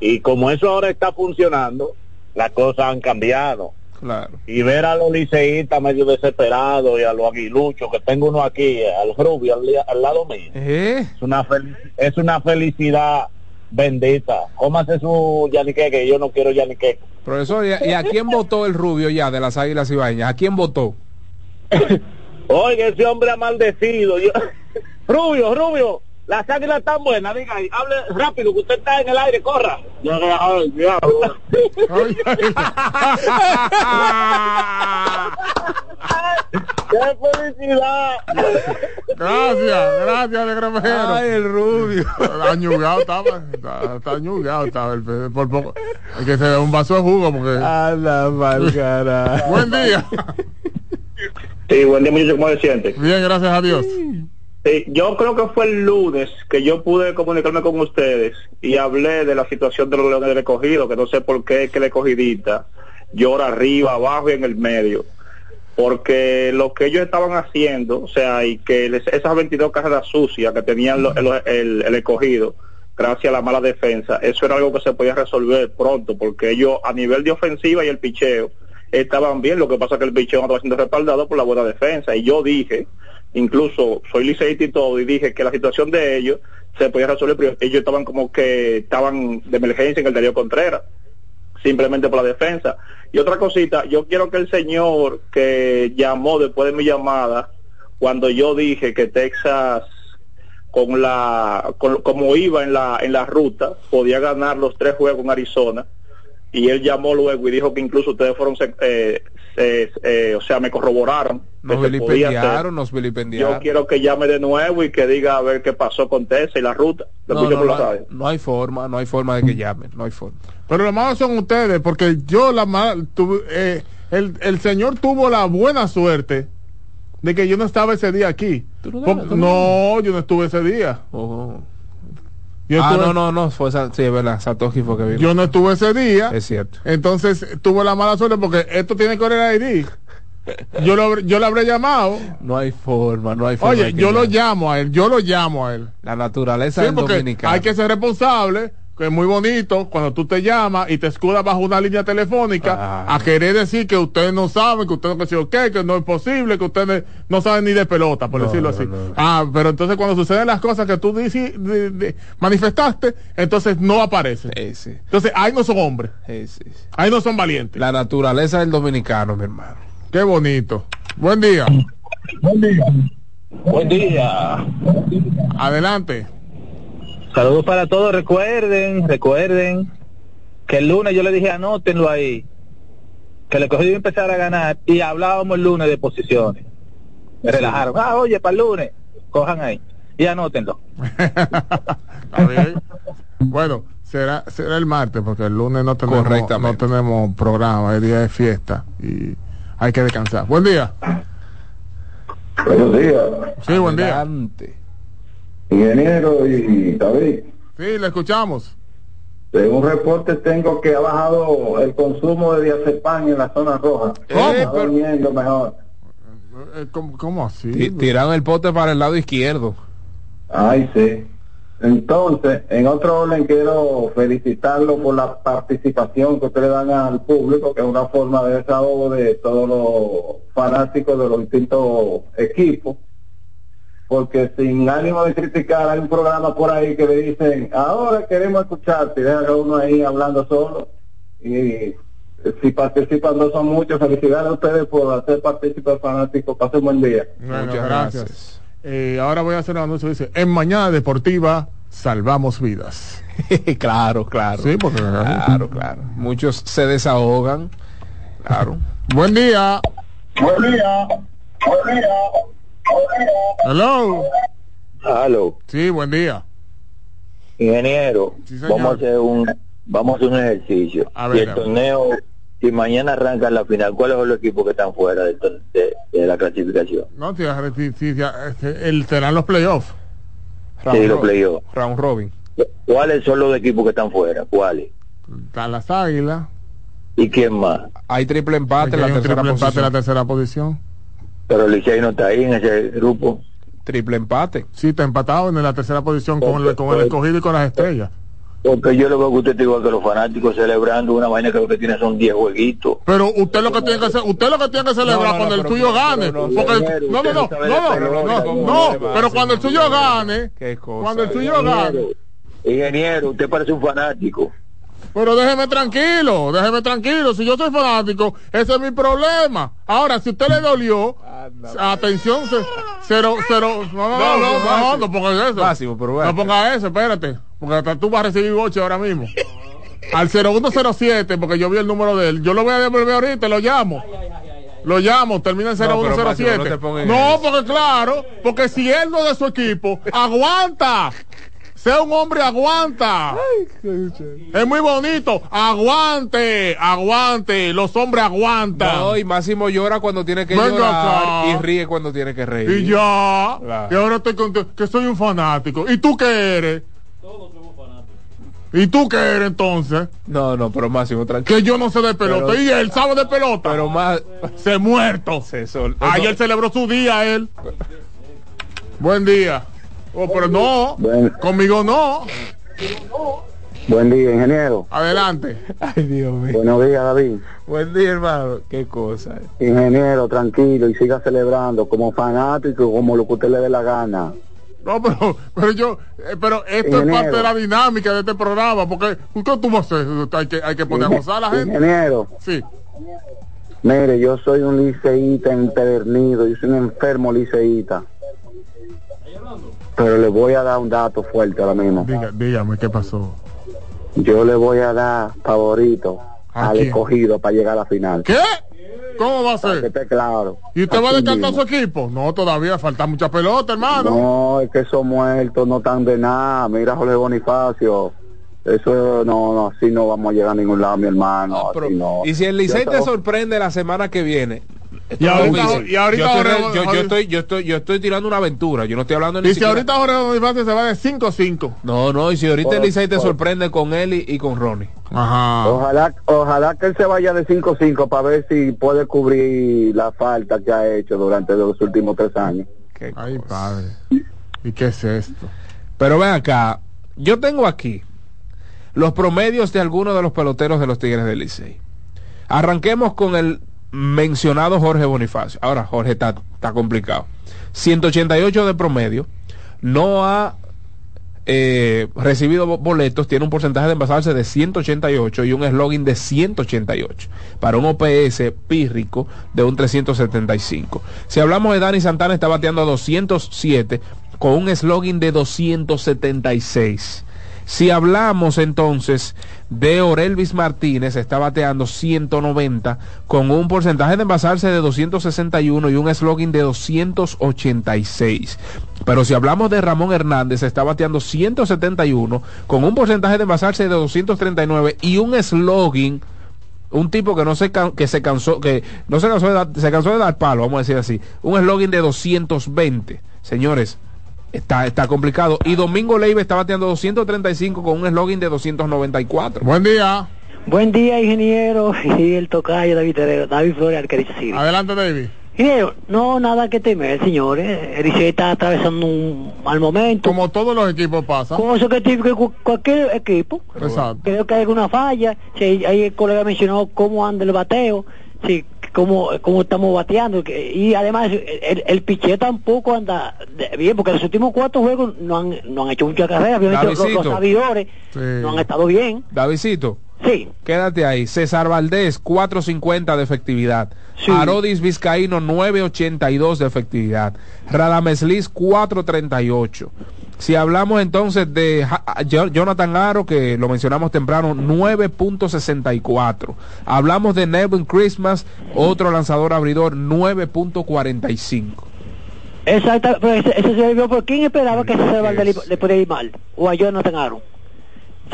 Y como eso ahora está funcionando, las cosas han cambiado. Claro. Y ver a los liceístas medio desesperados y a los aguiluchos, que tengo uno aquí, al rubio, al, al lado mío. ¿Eh? Es una, fel- es una felicidad bendita. Cómase su yanique, que yo no quiero yanique. Profesor, ¿y a, y a quién votó el rubio ya de las Águilas Ibaeñas? ¿A quién votó? Oiga, ese hombre ha maldecido. Yo- Rubio, Rubio, las águilas están buenas, diga, y hable rápido, que usted está en el aire, corra. Le ay, diablo. ¡Qué felicidad! Gracias, gracias, negro mejero. Ay, el rubio. Añugado estaba, está, está añugado estaba el por poco. Hay que se da un vaso de jugo porque. A la malgara. Buen día. Sí, buen día, muchachos, ¿cómo se siente? Bien, gracias a Dios. Sí, yo creo que fue el lunes que yo pude comunicarme con ustedes y hablé de la situación de los leones del escogido, que no sé por qué que el escogidita llora arriba, abajo y en el medio. Porque lo que ellos estaban haciendo, o sea, y que les- esas 22 carreras sucias que tenían lo- el, el- escogido, gracias a la mala defensa, eso era algo que se podía resolver pronto, porque ellos a nivel de ofensiva y el picheo estaban bien, lo que pasa es que el picheo estaba siendo respaldado por la buena defensa. Y yo dije, incluso soy liceísta y todo, y dije que la situación de ellos se podía resolver, pero ellos estaban como que estaban de emergencia en el Darío Contreras, simplemente por la defensa. Y otra cosita, yo quiero que el señor que llamó después de mi llamada, cuando yo dije que Texas con la con- como iba en la en la ruta podía ganar los tres juegos en Arizona y él llamó luego y dijo que incluso ustedes fueron, se- eh, eh, o sea, me corroboraron. Nos que vilipendiaron, nos Yo vilipendiaron. quiero que llame de nuevo y que diga a ver qué pasó con Tessa y la ruta. No, no, no hay, no hay forma, no hay forma de que llamen, no hay forma. Pero lo malo son ustedes, porque yo la mal, tuve- eh, el, el señor tuvo la buena suerte de que yo no estaba ese día aquí. no Por- estabas? no, yo no estuve ese día. Yo ah, estuve- no, no, no, fue sí, es verdad, Satoshi fue que vino. Yo no estuve ese día. Es cierto. Entonces tuve la mala suerte porque esto tiene que el ID. Yo lo, yo lo habré llamado. No hay forma, no hay forma. Oye, yo lo llamo a él, yo lo llamo a él. La naturaleza Sí, porque dominicano. hay que ser responsable, que es muy bonito cuando tú te llamas y te escudas bajo una línea telefónica a querer decir que ustedes no saben, que ustedes no sé qué, que no es posible, que ustedes no saben ni de pelota, por No, decirlo así. no. Ah, pero entonces cuando suceden las cosas que tú dici- de- de- manifestaste, entonces no aparecen. Entonces ahí no son hombres, Sí, sí, sí. ahí no son valientes. La naturaleza del dominicano, mi hermano. Qué bonito. Buen día. Buen día. Buen día. Adelante. Saludos para todos. Recuerden, recuerden que el lunes yo le dije anótenlo ahí. Que le cogí a empezar a ganar y hablábamos el lunes de posiciones. Me relajaron. Ah, oye, para el lunes. Cojan ahí y anótenlo. Bueno, será, será el martes porque el lunes no tenemos, no tenemos programa, el día de fiesta y hay que descansar. Buen día. Buenos días, Sí, buen día. Adelante. Ingeniero y David. Sí, le escuchamos. Según reporte tengo que ha bajado el consumo de diazepam en la zona roja. Está durmiendo mejor. Eh, ¿Cómo, cómo así? Tiraron el pote para el lado izquierdo. Ay, sí. Entonces, en otro orden quiero felicitarlo por la participación que ustedes dan al público, que es una forma de desahogo de todos los fanáticos de los distintos equipos. Porque sin ánimo de criticar, hay un programa por ahí que le dicen, ahora queremos escucharte, y dejan a uno ahí hablando solo. Y si participan no son muchos, felicidades a ustedes por hacer partícipes fanáticos. Pasen buen día. Bueno, gracias. Eh, ahora voy a hacer un anuncio. Dice, en Mañana Deportiva salvamos vidas. claro, claro. Sí, porque... Claro, claro. Muchos se desahogan. Claro. Buen día. Buen día. Buen día. Hello. Aló, Sí, buen día. ingeniero, señor. vamos a hacer un vamos a hacer un ejercicio. A si ver, el torneo, si mañana arranca la final, ¿cuáles son los equipos que están fuera tor- de, de la clasificación? No, tío, sí, sí, ya, este, el, serán los playoffs. Sí, los playoffs. Round Robin. ¿Cuáles son los equipos que están fuera? ¿Cuáles? Están las águilas. ¿Y quién más? Hay triple empate en la hay un tercera triple empate en la tercera posición. Pero Licey no está ahí en ese grupo. Triple empate. Sí, está empatado en la tercera posición con el, con el escogido y con las estrellas. Porque yo lo veo que usted digo que los fanáticos celebrando una vaina que lo que tiene son 10 jueguitos. Pero usted lo que tiene que hacer, usted lo que tiene que celebrar No, no, cuando no, el tuyo gane. no, no, no, no, no no, no, pelota, no, ¿cómo no, le va a pero cuando el tuyo gane, Qué cosa. cuando el tuyo gane. Ingeniero, usted parece un fanático. Pero déjeme tranquilo, déjeme tranquilo. Si yo soy fanático, ese es mi problema. Ahora, si usted le dolió, atención, ce- cero, cero, no, no, no, no, no, no ponga eso. Máximo, pero bueno. No ponga eso, espérate. Porque hasta tú vas a recibir boche ahora mismo. Al 0107, porque yo vi el número de él. Yo lo voy a devolver ahorita, lo llamo. Lo llamo, termina en No, pero, 0107. Máximo, no No, eso. porque claro, porque si él no es de su equipo, aguanta. Sea un hombre, aguanta. Es muy bonito. Aguante, aguante. Los hombres aguantan. No, y Máximo llora cuando tiene que Venga llorar acá. y ríe cuando tiene que reír. Y ya. Claro. Y ahora estoy contento que soy un fanático. ¿Y tú qué eres? ¿Y tú qué eres entonces? No, no, pero Máximo, tranquilo. Que yo no sé de pelota. Pero- y él sabe de pelota. Pero más. Se muerto. Se sol- Ayer eso- celebró su día él. Buen día. Oh, pero no. Buen, Conmigo no. buen día, ingeniero. Adelante. Ay, Dios mío. Buenos días, David. Buen día, hermano. Qué cosa. Ingeniero, tranquilo y siga celebrando como fanático, como lo que usted le dé la gana. No, pero, pero yo, eh, pero esto es parte de la dinámica de este programa, porque ¿qué tú vas a? Hay que, hay que poner a gozar a la gente. Ingeniero, Sí. mire, yo soy un liceíta empedernido, yo soy un enfermo liceíta. Pero le voy a dar un dato fuerte ahora mismo. Diga, dígame qué pasó. Yo le voy a dar favorito ¿A al quién? escogido para llegar a la final. ¿Qué? ¿Cómo va a que ser? esté claro. ¿Y usted va a descartar su equipo? No, todavía falta mucha pelota, hermano. No, es que esos muertos no están de nada. Mira, Jorge Bonifacio. Eso no, no, así no vamos a llegar a ningún lado, mi hermano. Pero- así no. y si el Licey te sorprende la semana que viene. Y ahorita- Jorge, y ahorita yo, estoy, Jorge- yo- estoy, yo estoy, yo estoy tirando una aventura. Yo no estoy hablando ni Y si ahorita Jorge Bonifacio se va de 5-5. No, no, y si ahorita el Por- Licey te sorprende con él y, y con Ronnie. Ajá. Ojalá, ojalá que él se vaya de 5-5 para ver si puede cubrir la falta que ha hecho durante los últimos tres años. Ay, padre. ¿Y qué es esto? Pero ven acá, yo tengo aquí los promedios de algunos de los peloteros de los Tigres del Licey. Arranquemos con el mencionado Jorge Bonifacio. Ahora, Jorge está, está complicado. 188 de promedio, no ha eh, recibido bo- boletos, tiene un porcentaje de envasarse de 188 y un slogan de 188 para un OPS pírrico de un 375. Si hablamos de Dani Santana, está bateando a 207 con un slogan de 276. Si hablamos entonces de Orelvis Martínez, está bateando 190 con un porcentaje de envasarse de 261 y un slogan de 286. Pero si hablamos de Ramón Hernández, está bateando 171 con un porcentaje de envasarse de 239 y un slogan un tipo que no se que se cansó que no se cansó de dar, se cansó de dar palo, vamos a decir así, un slogan de 220. Señores, está está complicado y Domingo Leiva está bateando 235 con un slogan de 294. Buen día. Buen día, ingeniero, y el tocayo David Terrero, David Flores, City. Adelante, David. Ingeniero, no, nada que temer, señores. El Licey está atravesando un mal momento. Como todos los equipos pasan. Cosa que tiene que cu- cualquier equipo. Exacto. Creo que hay alguna falla. Si hay, hay el colega mencionó cómo anda el bateo, si cómo, cómo estamos bateando. y además, el, el picheo tampoco anda bien, porque los últimos cuatro juegos no han, no han hecho mucha carrera. Obviamente los, los sabidores no han estado bien. Davidcito. Sí. Quédate ahí. César Valdés, 4.50 de efectividad. Arodis Vizcaíno, 9.82 de efectividad. Radames Liz, 4.38. Si hablamos entonces de Jo- Jonathan Aro, que lo mencionamos temprano, 9.64. Hablamos de Nevin Christmas, otro lanzador abridor, 9.45. Exacto, pero ese, ese se vio por quién esperaba que ese César le, le pudiera ir mal, o a Jonathan Aaron.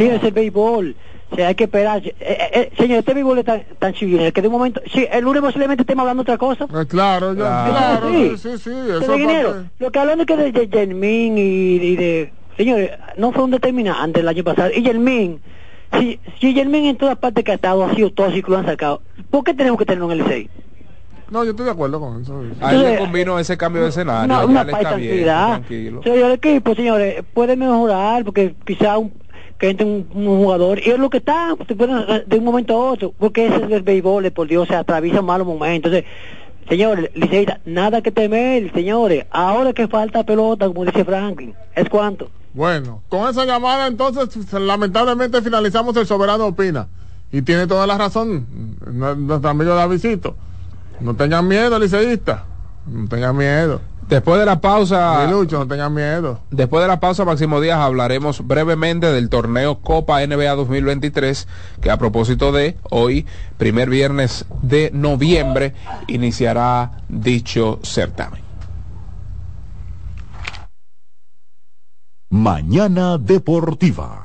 Sí, es el béisbol, o sea, hay que esperar. Eh, eh, eh, señor, este béisbol es tan, tan civil, que de un momento, sí, el lunes posiblemente estemos hablando otra cosa. Eh, claro, Claro. claro, Sí. sí, sí, eso lo que hablan es que de, de Yermín y, y de... Señores, no fue un determinante el año pasado. Y Yermín, si, si Yermín en todas partes que ha estado ha sido tóxico lo han sacado, ¿por qué tenemos que tenerlo en el 6? No, yo estoy de acuerdo con eso. A él le convino ese cambio de escenario. una, ya una está bien, tranquilo. Señor, el equipo, señores, puede mejorar porque quizá un, que entre un, jugador y es lo que está puede- de un momento a otro porque ese es el béisbol por Dios se atraviesa malos momentos entonces señores liceísta nada que temer señores ahora que falta pelota como dice Franklin es cuánto Bueno, con esa llamada entonces lamentablemente finalizamos el soberano opina. Y tiene toda la razón nuestro amigo Davidcito. No tengan miedo, liceísta. No tengan miedo. Después de la pausa. Lucho, no tengan miedo. Después de la pausa, Máximo Díaz, hablaremos brevemente del torneo Copa NBA 2023, que a propósito de hoy, primer viernes de noviembre, iniciará dicho certamen. Mañana Deportiva.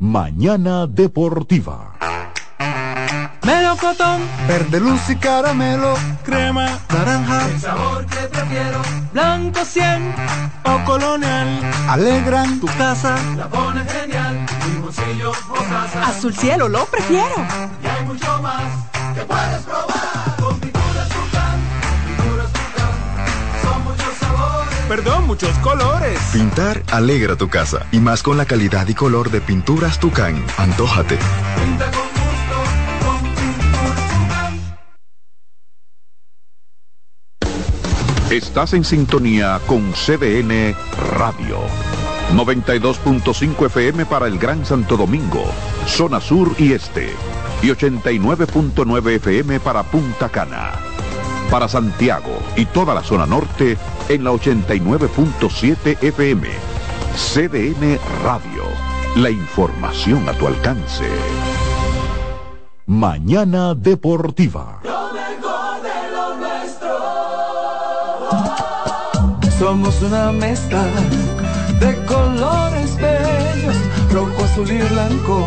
Mañana Deportiva. Melocotón, verde luz y caramelo, crema, naranja, el sabor que prefiero, blanco 100 o colonial, alegran tu casa, la pones genial, mi bolsillo o casa. Azul cielo, lo prefiero. Y hay mucho más que puedes probar. Perdón, muchos colores. Pintar alegra tu casa y más con la calidad y color de pinturas Tucán. Antójate. Pinta con gusto, con pinturas Tucán. Estás en sintonía con CDN Radio. 92.5 FM para el Gran Santo Domingo, zona sur y este. Y 89.9 FM para Punta Cana. Para Santiago y toda la zona norte en la 89.7 FM. CDN Radio. La información a tu alcance. Mañana Deportiva. Somos una mezcla de colores bellos, rojo, azul y blanco,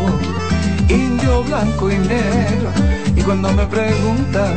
indio, blanco y negro. Y cuando me preguntan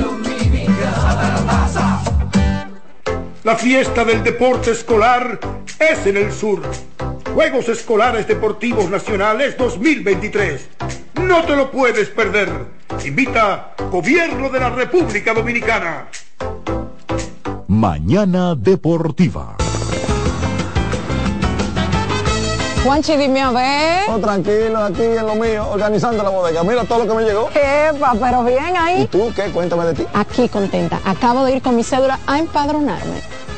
La fiesta del deporte escolar es en el sur. Juegos Escolares Deportivos Nacionales 2023. No te lo puedes perder. Invita Gobierno de la República Dominicana. Mañana Deportiva. Juanchi, dime a ver. Oh, tranquilo, aquí en lo mío, organizando la bodega. Mira todo lo que me llegó. Epa, pero bien ahí. ¿Y tú qué? Cuéntame de ti. Aquí contenta. Acabo de ir con mi cédula a empadronarme.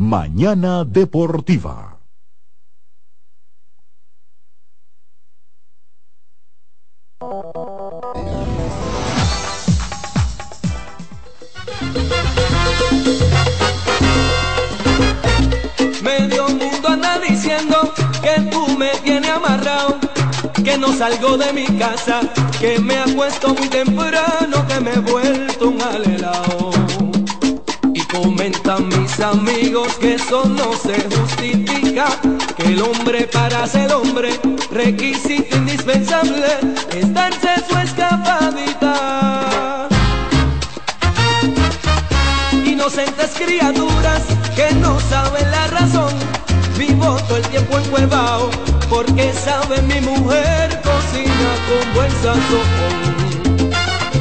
Mañana Deportiva. Medio mundo anda diciendo que tú me tienes amarrado, que no salgo de mi casa, que me acuesto muy temprano, que me he vuelto un alelao. Comentan mis amigos que eso no se justifica, que el hombre para ser hombre, requisito indispensable, es darse su escapadita. Inocentes criaturas que no saben la razón, vivo todo el tiempo encuevado, porque sabe mi mujer cocina con buen sazón.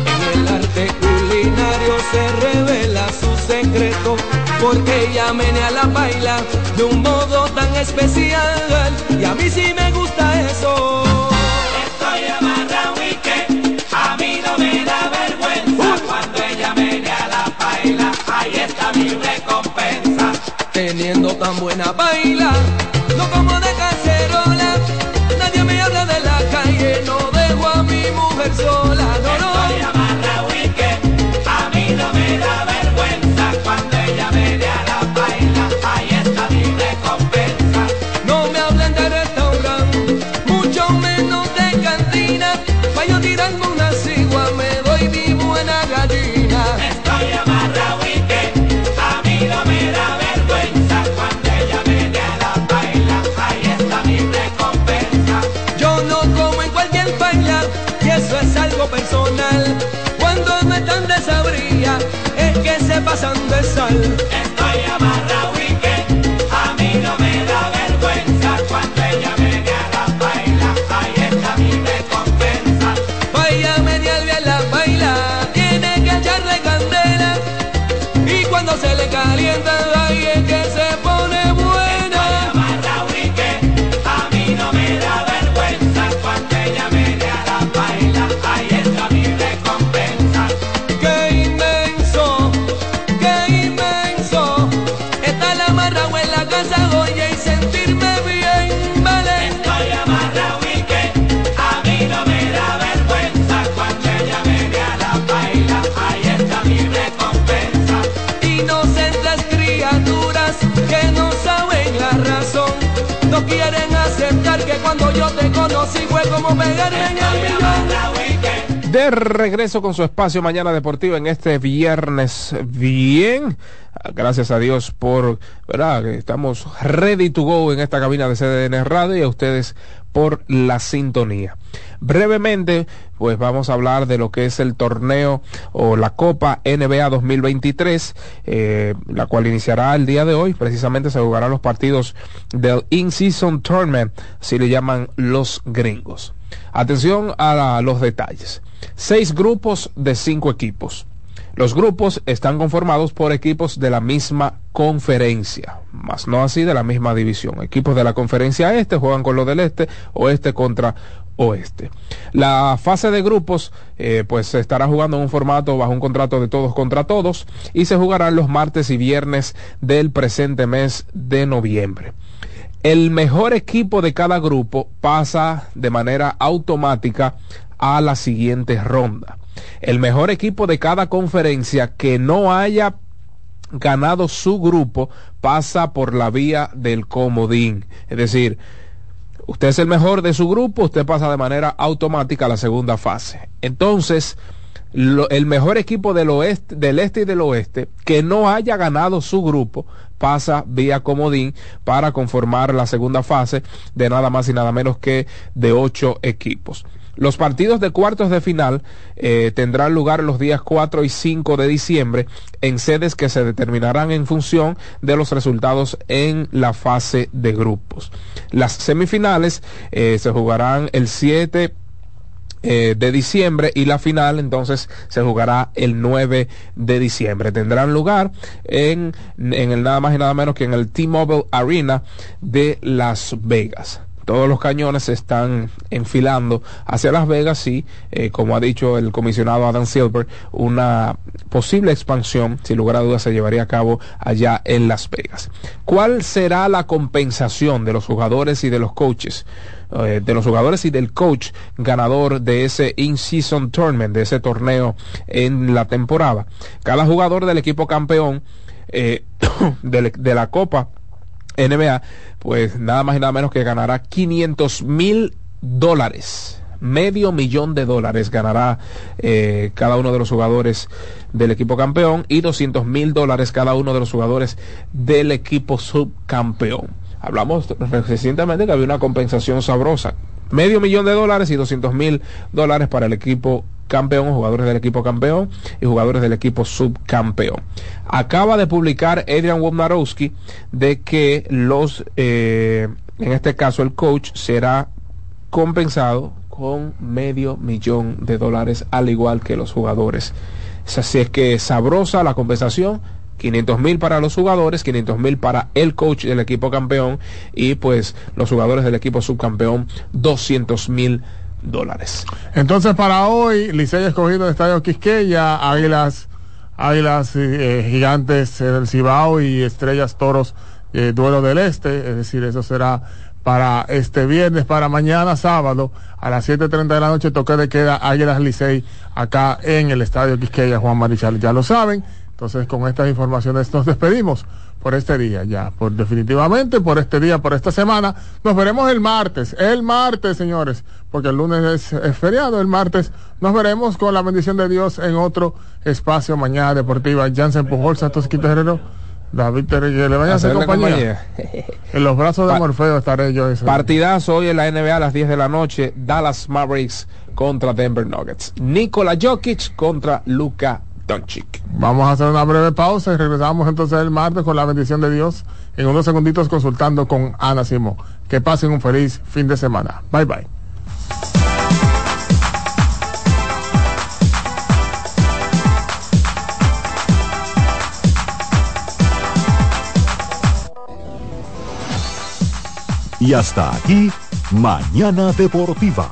En el arte culinario se revela secreto, porque ella menea la baila de un modo tan especial, y a mí sí me gusta eso. Estoy amarrado y que a mí no me da vergüenza cuando ella menea la baila. Ahí está mi recompensa. Teniendo tan buena baila, pasan de sal. Conocí fue como pegarme en el millón. De regreso con su espacio Mañana Deportiva en este viernes bien. Gracias a Dios por, ¿verdad? Estamos ready to go en esta cabina de CDN Radio y a ustedes por la sintonía. Brevemente, pues vamos a hablar de lo que es el torneo o la Copa NBA 2023, eh, la cual iniciará el día de hoy. Precisamente se jugarán los partidos del In-Season Tournament, así le llaman los gringos. Atención a los detalles. Seis grupos de cinco equipos. Los grupos están conformados por equipos de la misma conferencia, más no así de la misma división. Equipos de la conferencia este juegan con los del este, oeste contra oeste. La fase de grupos, eh, pues se estará jugando en un formato bajo un contrato de todos contra todos y se jugarán los martes y viernes del presente mes de noviembre. El mejor equipo de cada grupo pasa de manera automática a la siguiente ronda. El mejor equipo de cada conferencia que no haya ganado su grupo pasa por la vía del comodín. Es decir, usted es el mejor de su grupo, usted pasa de manera automática a la segunda fase. Entonces, el mejor equipo del oeste, del este y del oeste que no haya ganado su grupo pasa vía comodín para conformar la segunda fase de nada más y nada menos que de ocho equipos. Los partidos de cuartos de final eh, tendrán lugar los días 4 y 5 de diciembre en sedes que se determinarán en función de los resultados en la fase de grupos. Las semifinales eh, se jugarán el 7 eh, de diciembre y la final entonces se jugará el 9 de diciembre. Tendrán lugar en, en el nada más y nada menos que en el T-Mobile Arena de Las Vegas. Todos los cañones se están enfilando hacia Las Vegas y, eh, como ha dicho el comisionado Adam Silver, una posible expansión, sin lugar a dudas, se llevaría a cabo allá en Las Vegas. ¿Cuál será la compensación de los jugadores y de los coaches? eh, de los jugadores y del coach ganador de ese in-season tournament, de ese torneo en la temporada. Cada jugador del equipo campeón eh, de, de la Copa NBA, pues nada más y nada menos que ganará 500 mil dólares. Medio millón de dólares ganará eh, cada uno de los jugadores del equipo campeón y 200 mil dólares cada uno de los jugadores del equipo subcampeón. Hablamos recientemente que había una compensación sabrosa. Medio millón de dólares y 200 mil dólares para el equipo campeón, jugadores del equipo campeón y jugadores del equipo subcampeón. Acaba de publicar Adrian Wojnarowski de que los, eh, en este caso el coach será compensado con medio millón de dólares al igual que los jugadores. Así es que sabrosa la compensación 500 mil para los jugadores, 500 mil para el coach del equipo campeón y pues los jugadores del equipo subcampeón 200 mil dólares. Entonces para hoy, Licey escogido el Estadio Quisqueya, Águilas, Águilas eh, Gigantes eh, del Cibao y Estrellas Toros eh, Duelo del Este, es decir, eso será para este viernes, para mañana sábado a las 7.30 de la noche toque de queda Águilas Licey acá en el Estadio Quisqueya Juan Marichal, ya lo saben. Entonces con estas informaciones nos despedimos por este día ya, por definitivamente por este día, por esta semana. Nos veremos el martes, el martes, señores, porque el lunes es, feriado, el martes nos veremos con la bendición de Dios en otro espacio mañana deportiva. Jansen Pujol, Santos Quito Herrero, David Terry, que le vayan a hacer compañía. En los brazos de Morfeo estaré yo. ese- Partidazo hoy en la NBA a las 10 de la noche, Dallas Mavericks contra Denver Nuggets. Nikola Jokic contra Luka Doncic. Vamos a hacer una breve pausa y regresamos entonces el martes con la bendición de Dios en unos segunditos consultando con Ana Simón. Que pasen un feliz fin de semana. Bye bye. Y hasta aquí, Mañana Deportiva.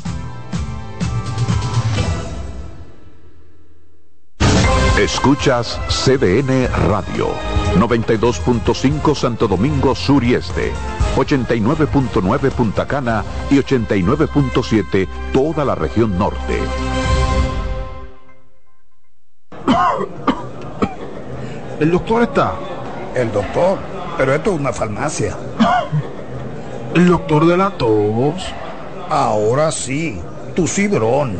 Escuchas CDN Radio. 92.5 Santo Domingo Sur y Este, 89.9 Punta Cana y 89.7 toda la región norte. El doctor está. El doctor. Pero esto es una farmacia. El doctor de la tos. Ahora sí. Tu cibrón.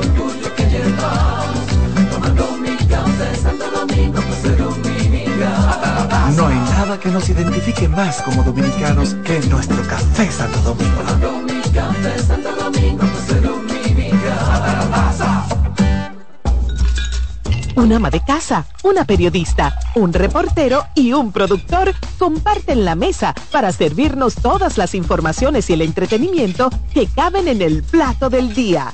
No hay nada que nos identifique más como dominicanos que nuestro café Santo Domingo. Santo Domingo. Un ama de casa, una periodista, un reportero y un productor comparten la mesa para servirnos todas las informaciones y el entretenimiento que caben en el plato del día.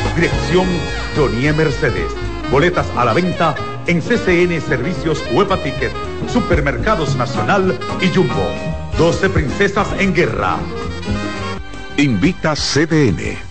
Dirección Jonie Mercedes. Boletas a la venta en CCN Servicios Huepa Ticket, Supermercados Nacional y Jumbo. 12 Princesas en Guerra. Invita CDN.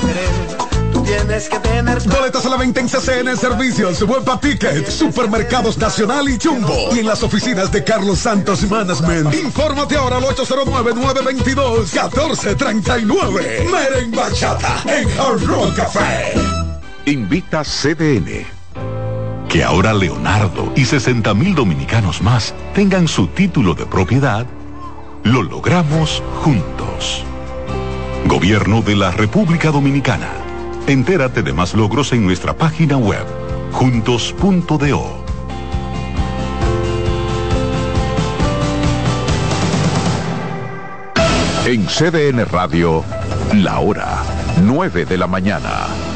Querer, tú tienes que tener. Boletas a la venta en CCN Servicios, Huepa Ticket, Supermercados Nacional y Jumbo. Y en las oficinas de Carlos Santos Management. Infórmate ahora al 809-922-1439. Meren Bachata en Hard Rock Café. Invita CDN. Que ahora Leonardo y 60 mil dominicanos más tengan su título de propiedad, lo logramos juntos. Gobierno de la República Dominicana. Entérate de más logros en nuestra página web, juntos.do. En CDN Radio, la hora 9 de la mañana.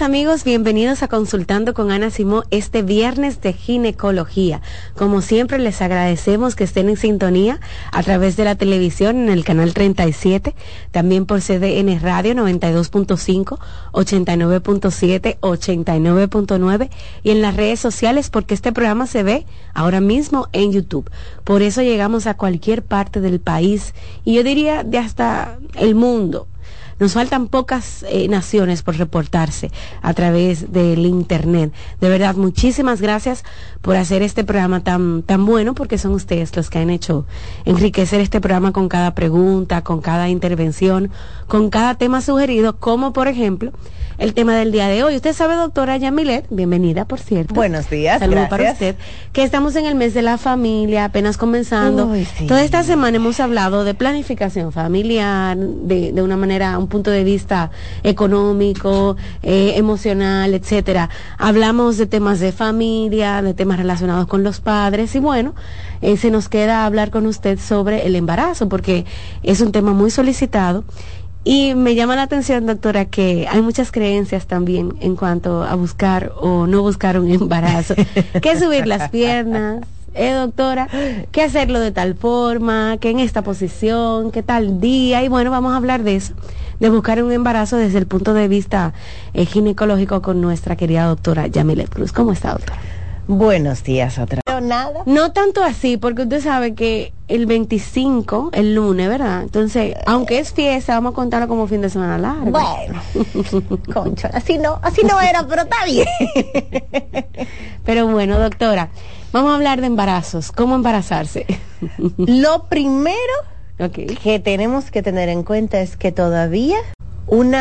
Amigos, bienvenidos a Consultando con Ana Simó este viernes de ginecología. Como siempre les agradecemos que estén en sintonía a través de la televisión en el canal 37, también por CDN Radio 92.5, 89.7, 89.9 y en las redes sociales porque este programa se ve ahora mismo en YouTube. Por eso llegamos a cualquier parte del país y yo diría de hasta el mundo. Nos faltan pocas eh, naciones por reportarse a través del Internet. De verdad, muchísimas gracias por hacer este programa tan, tan bueno, porque son ustedes los que han hecho enriquecer este programa con cada pregunta, con cada intervención, con cada tema sugerido, como por ejemplo el tema del día de hoy. Usted sabe, doctora Yamilet, bienvenida, por cierto. Buenos días. Saludos para usted. Que estamos en el mes de la familia, apenas comenzando. Uy, sí. Toda esta semana hemos hablado de planificación familiar, de, de una manera, un punto de vista económico, eh, emocional, etcétera. Hablamos de temas de familia, de temas relacionados con los padres y bueno, eh, se nos queda hablar con usted sobre el embarazo porque es un tema muy solicitado. Y me llama la atención, doctora, que hay muchas creencias también en cuanto a buscar o no buscar un embarazo. que subir las piernas, eh, doctora, que hacerlo de tal forma, que en esta posición, que tal día. Y bueno, vamos a hablar de eso, de buscar un embarazo desde el punto de vista eh, ginecológico con nuestra querida doctora Yamile Cruz. ¿Cómo está, doctora? Buenos días otra vez. nada. No tanto así, porque usted sabe que el 25, el lunes, ¿verdad? Entonces, aunque es fiesta, vamos a contarlo como fin de semana largo. Bueno, concha, así no, así no era, pero está bien. pero bueno, doctora, vamos a hablar de embarazos. ¿Cómo embarazarse? Lo primero que tenemos que tener en cuenta es que todavía una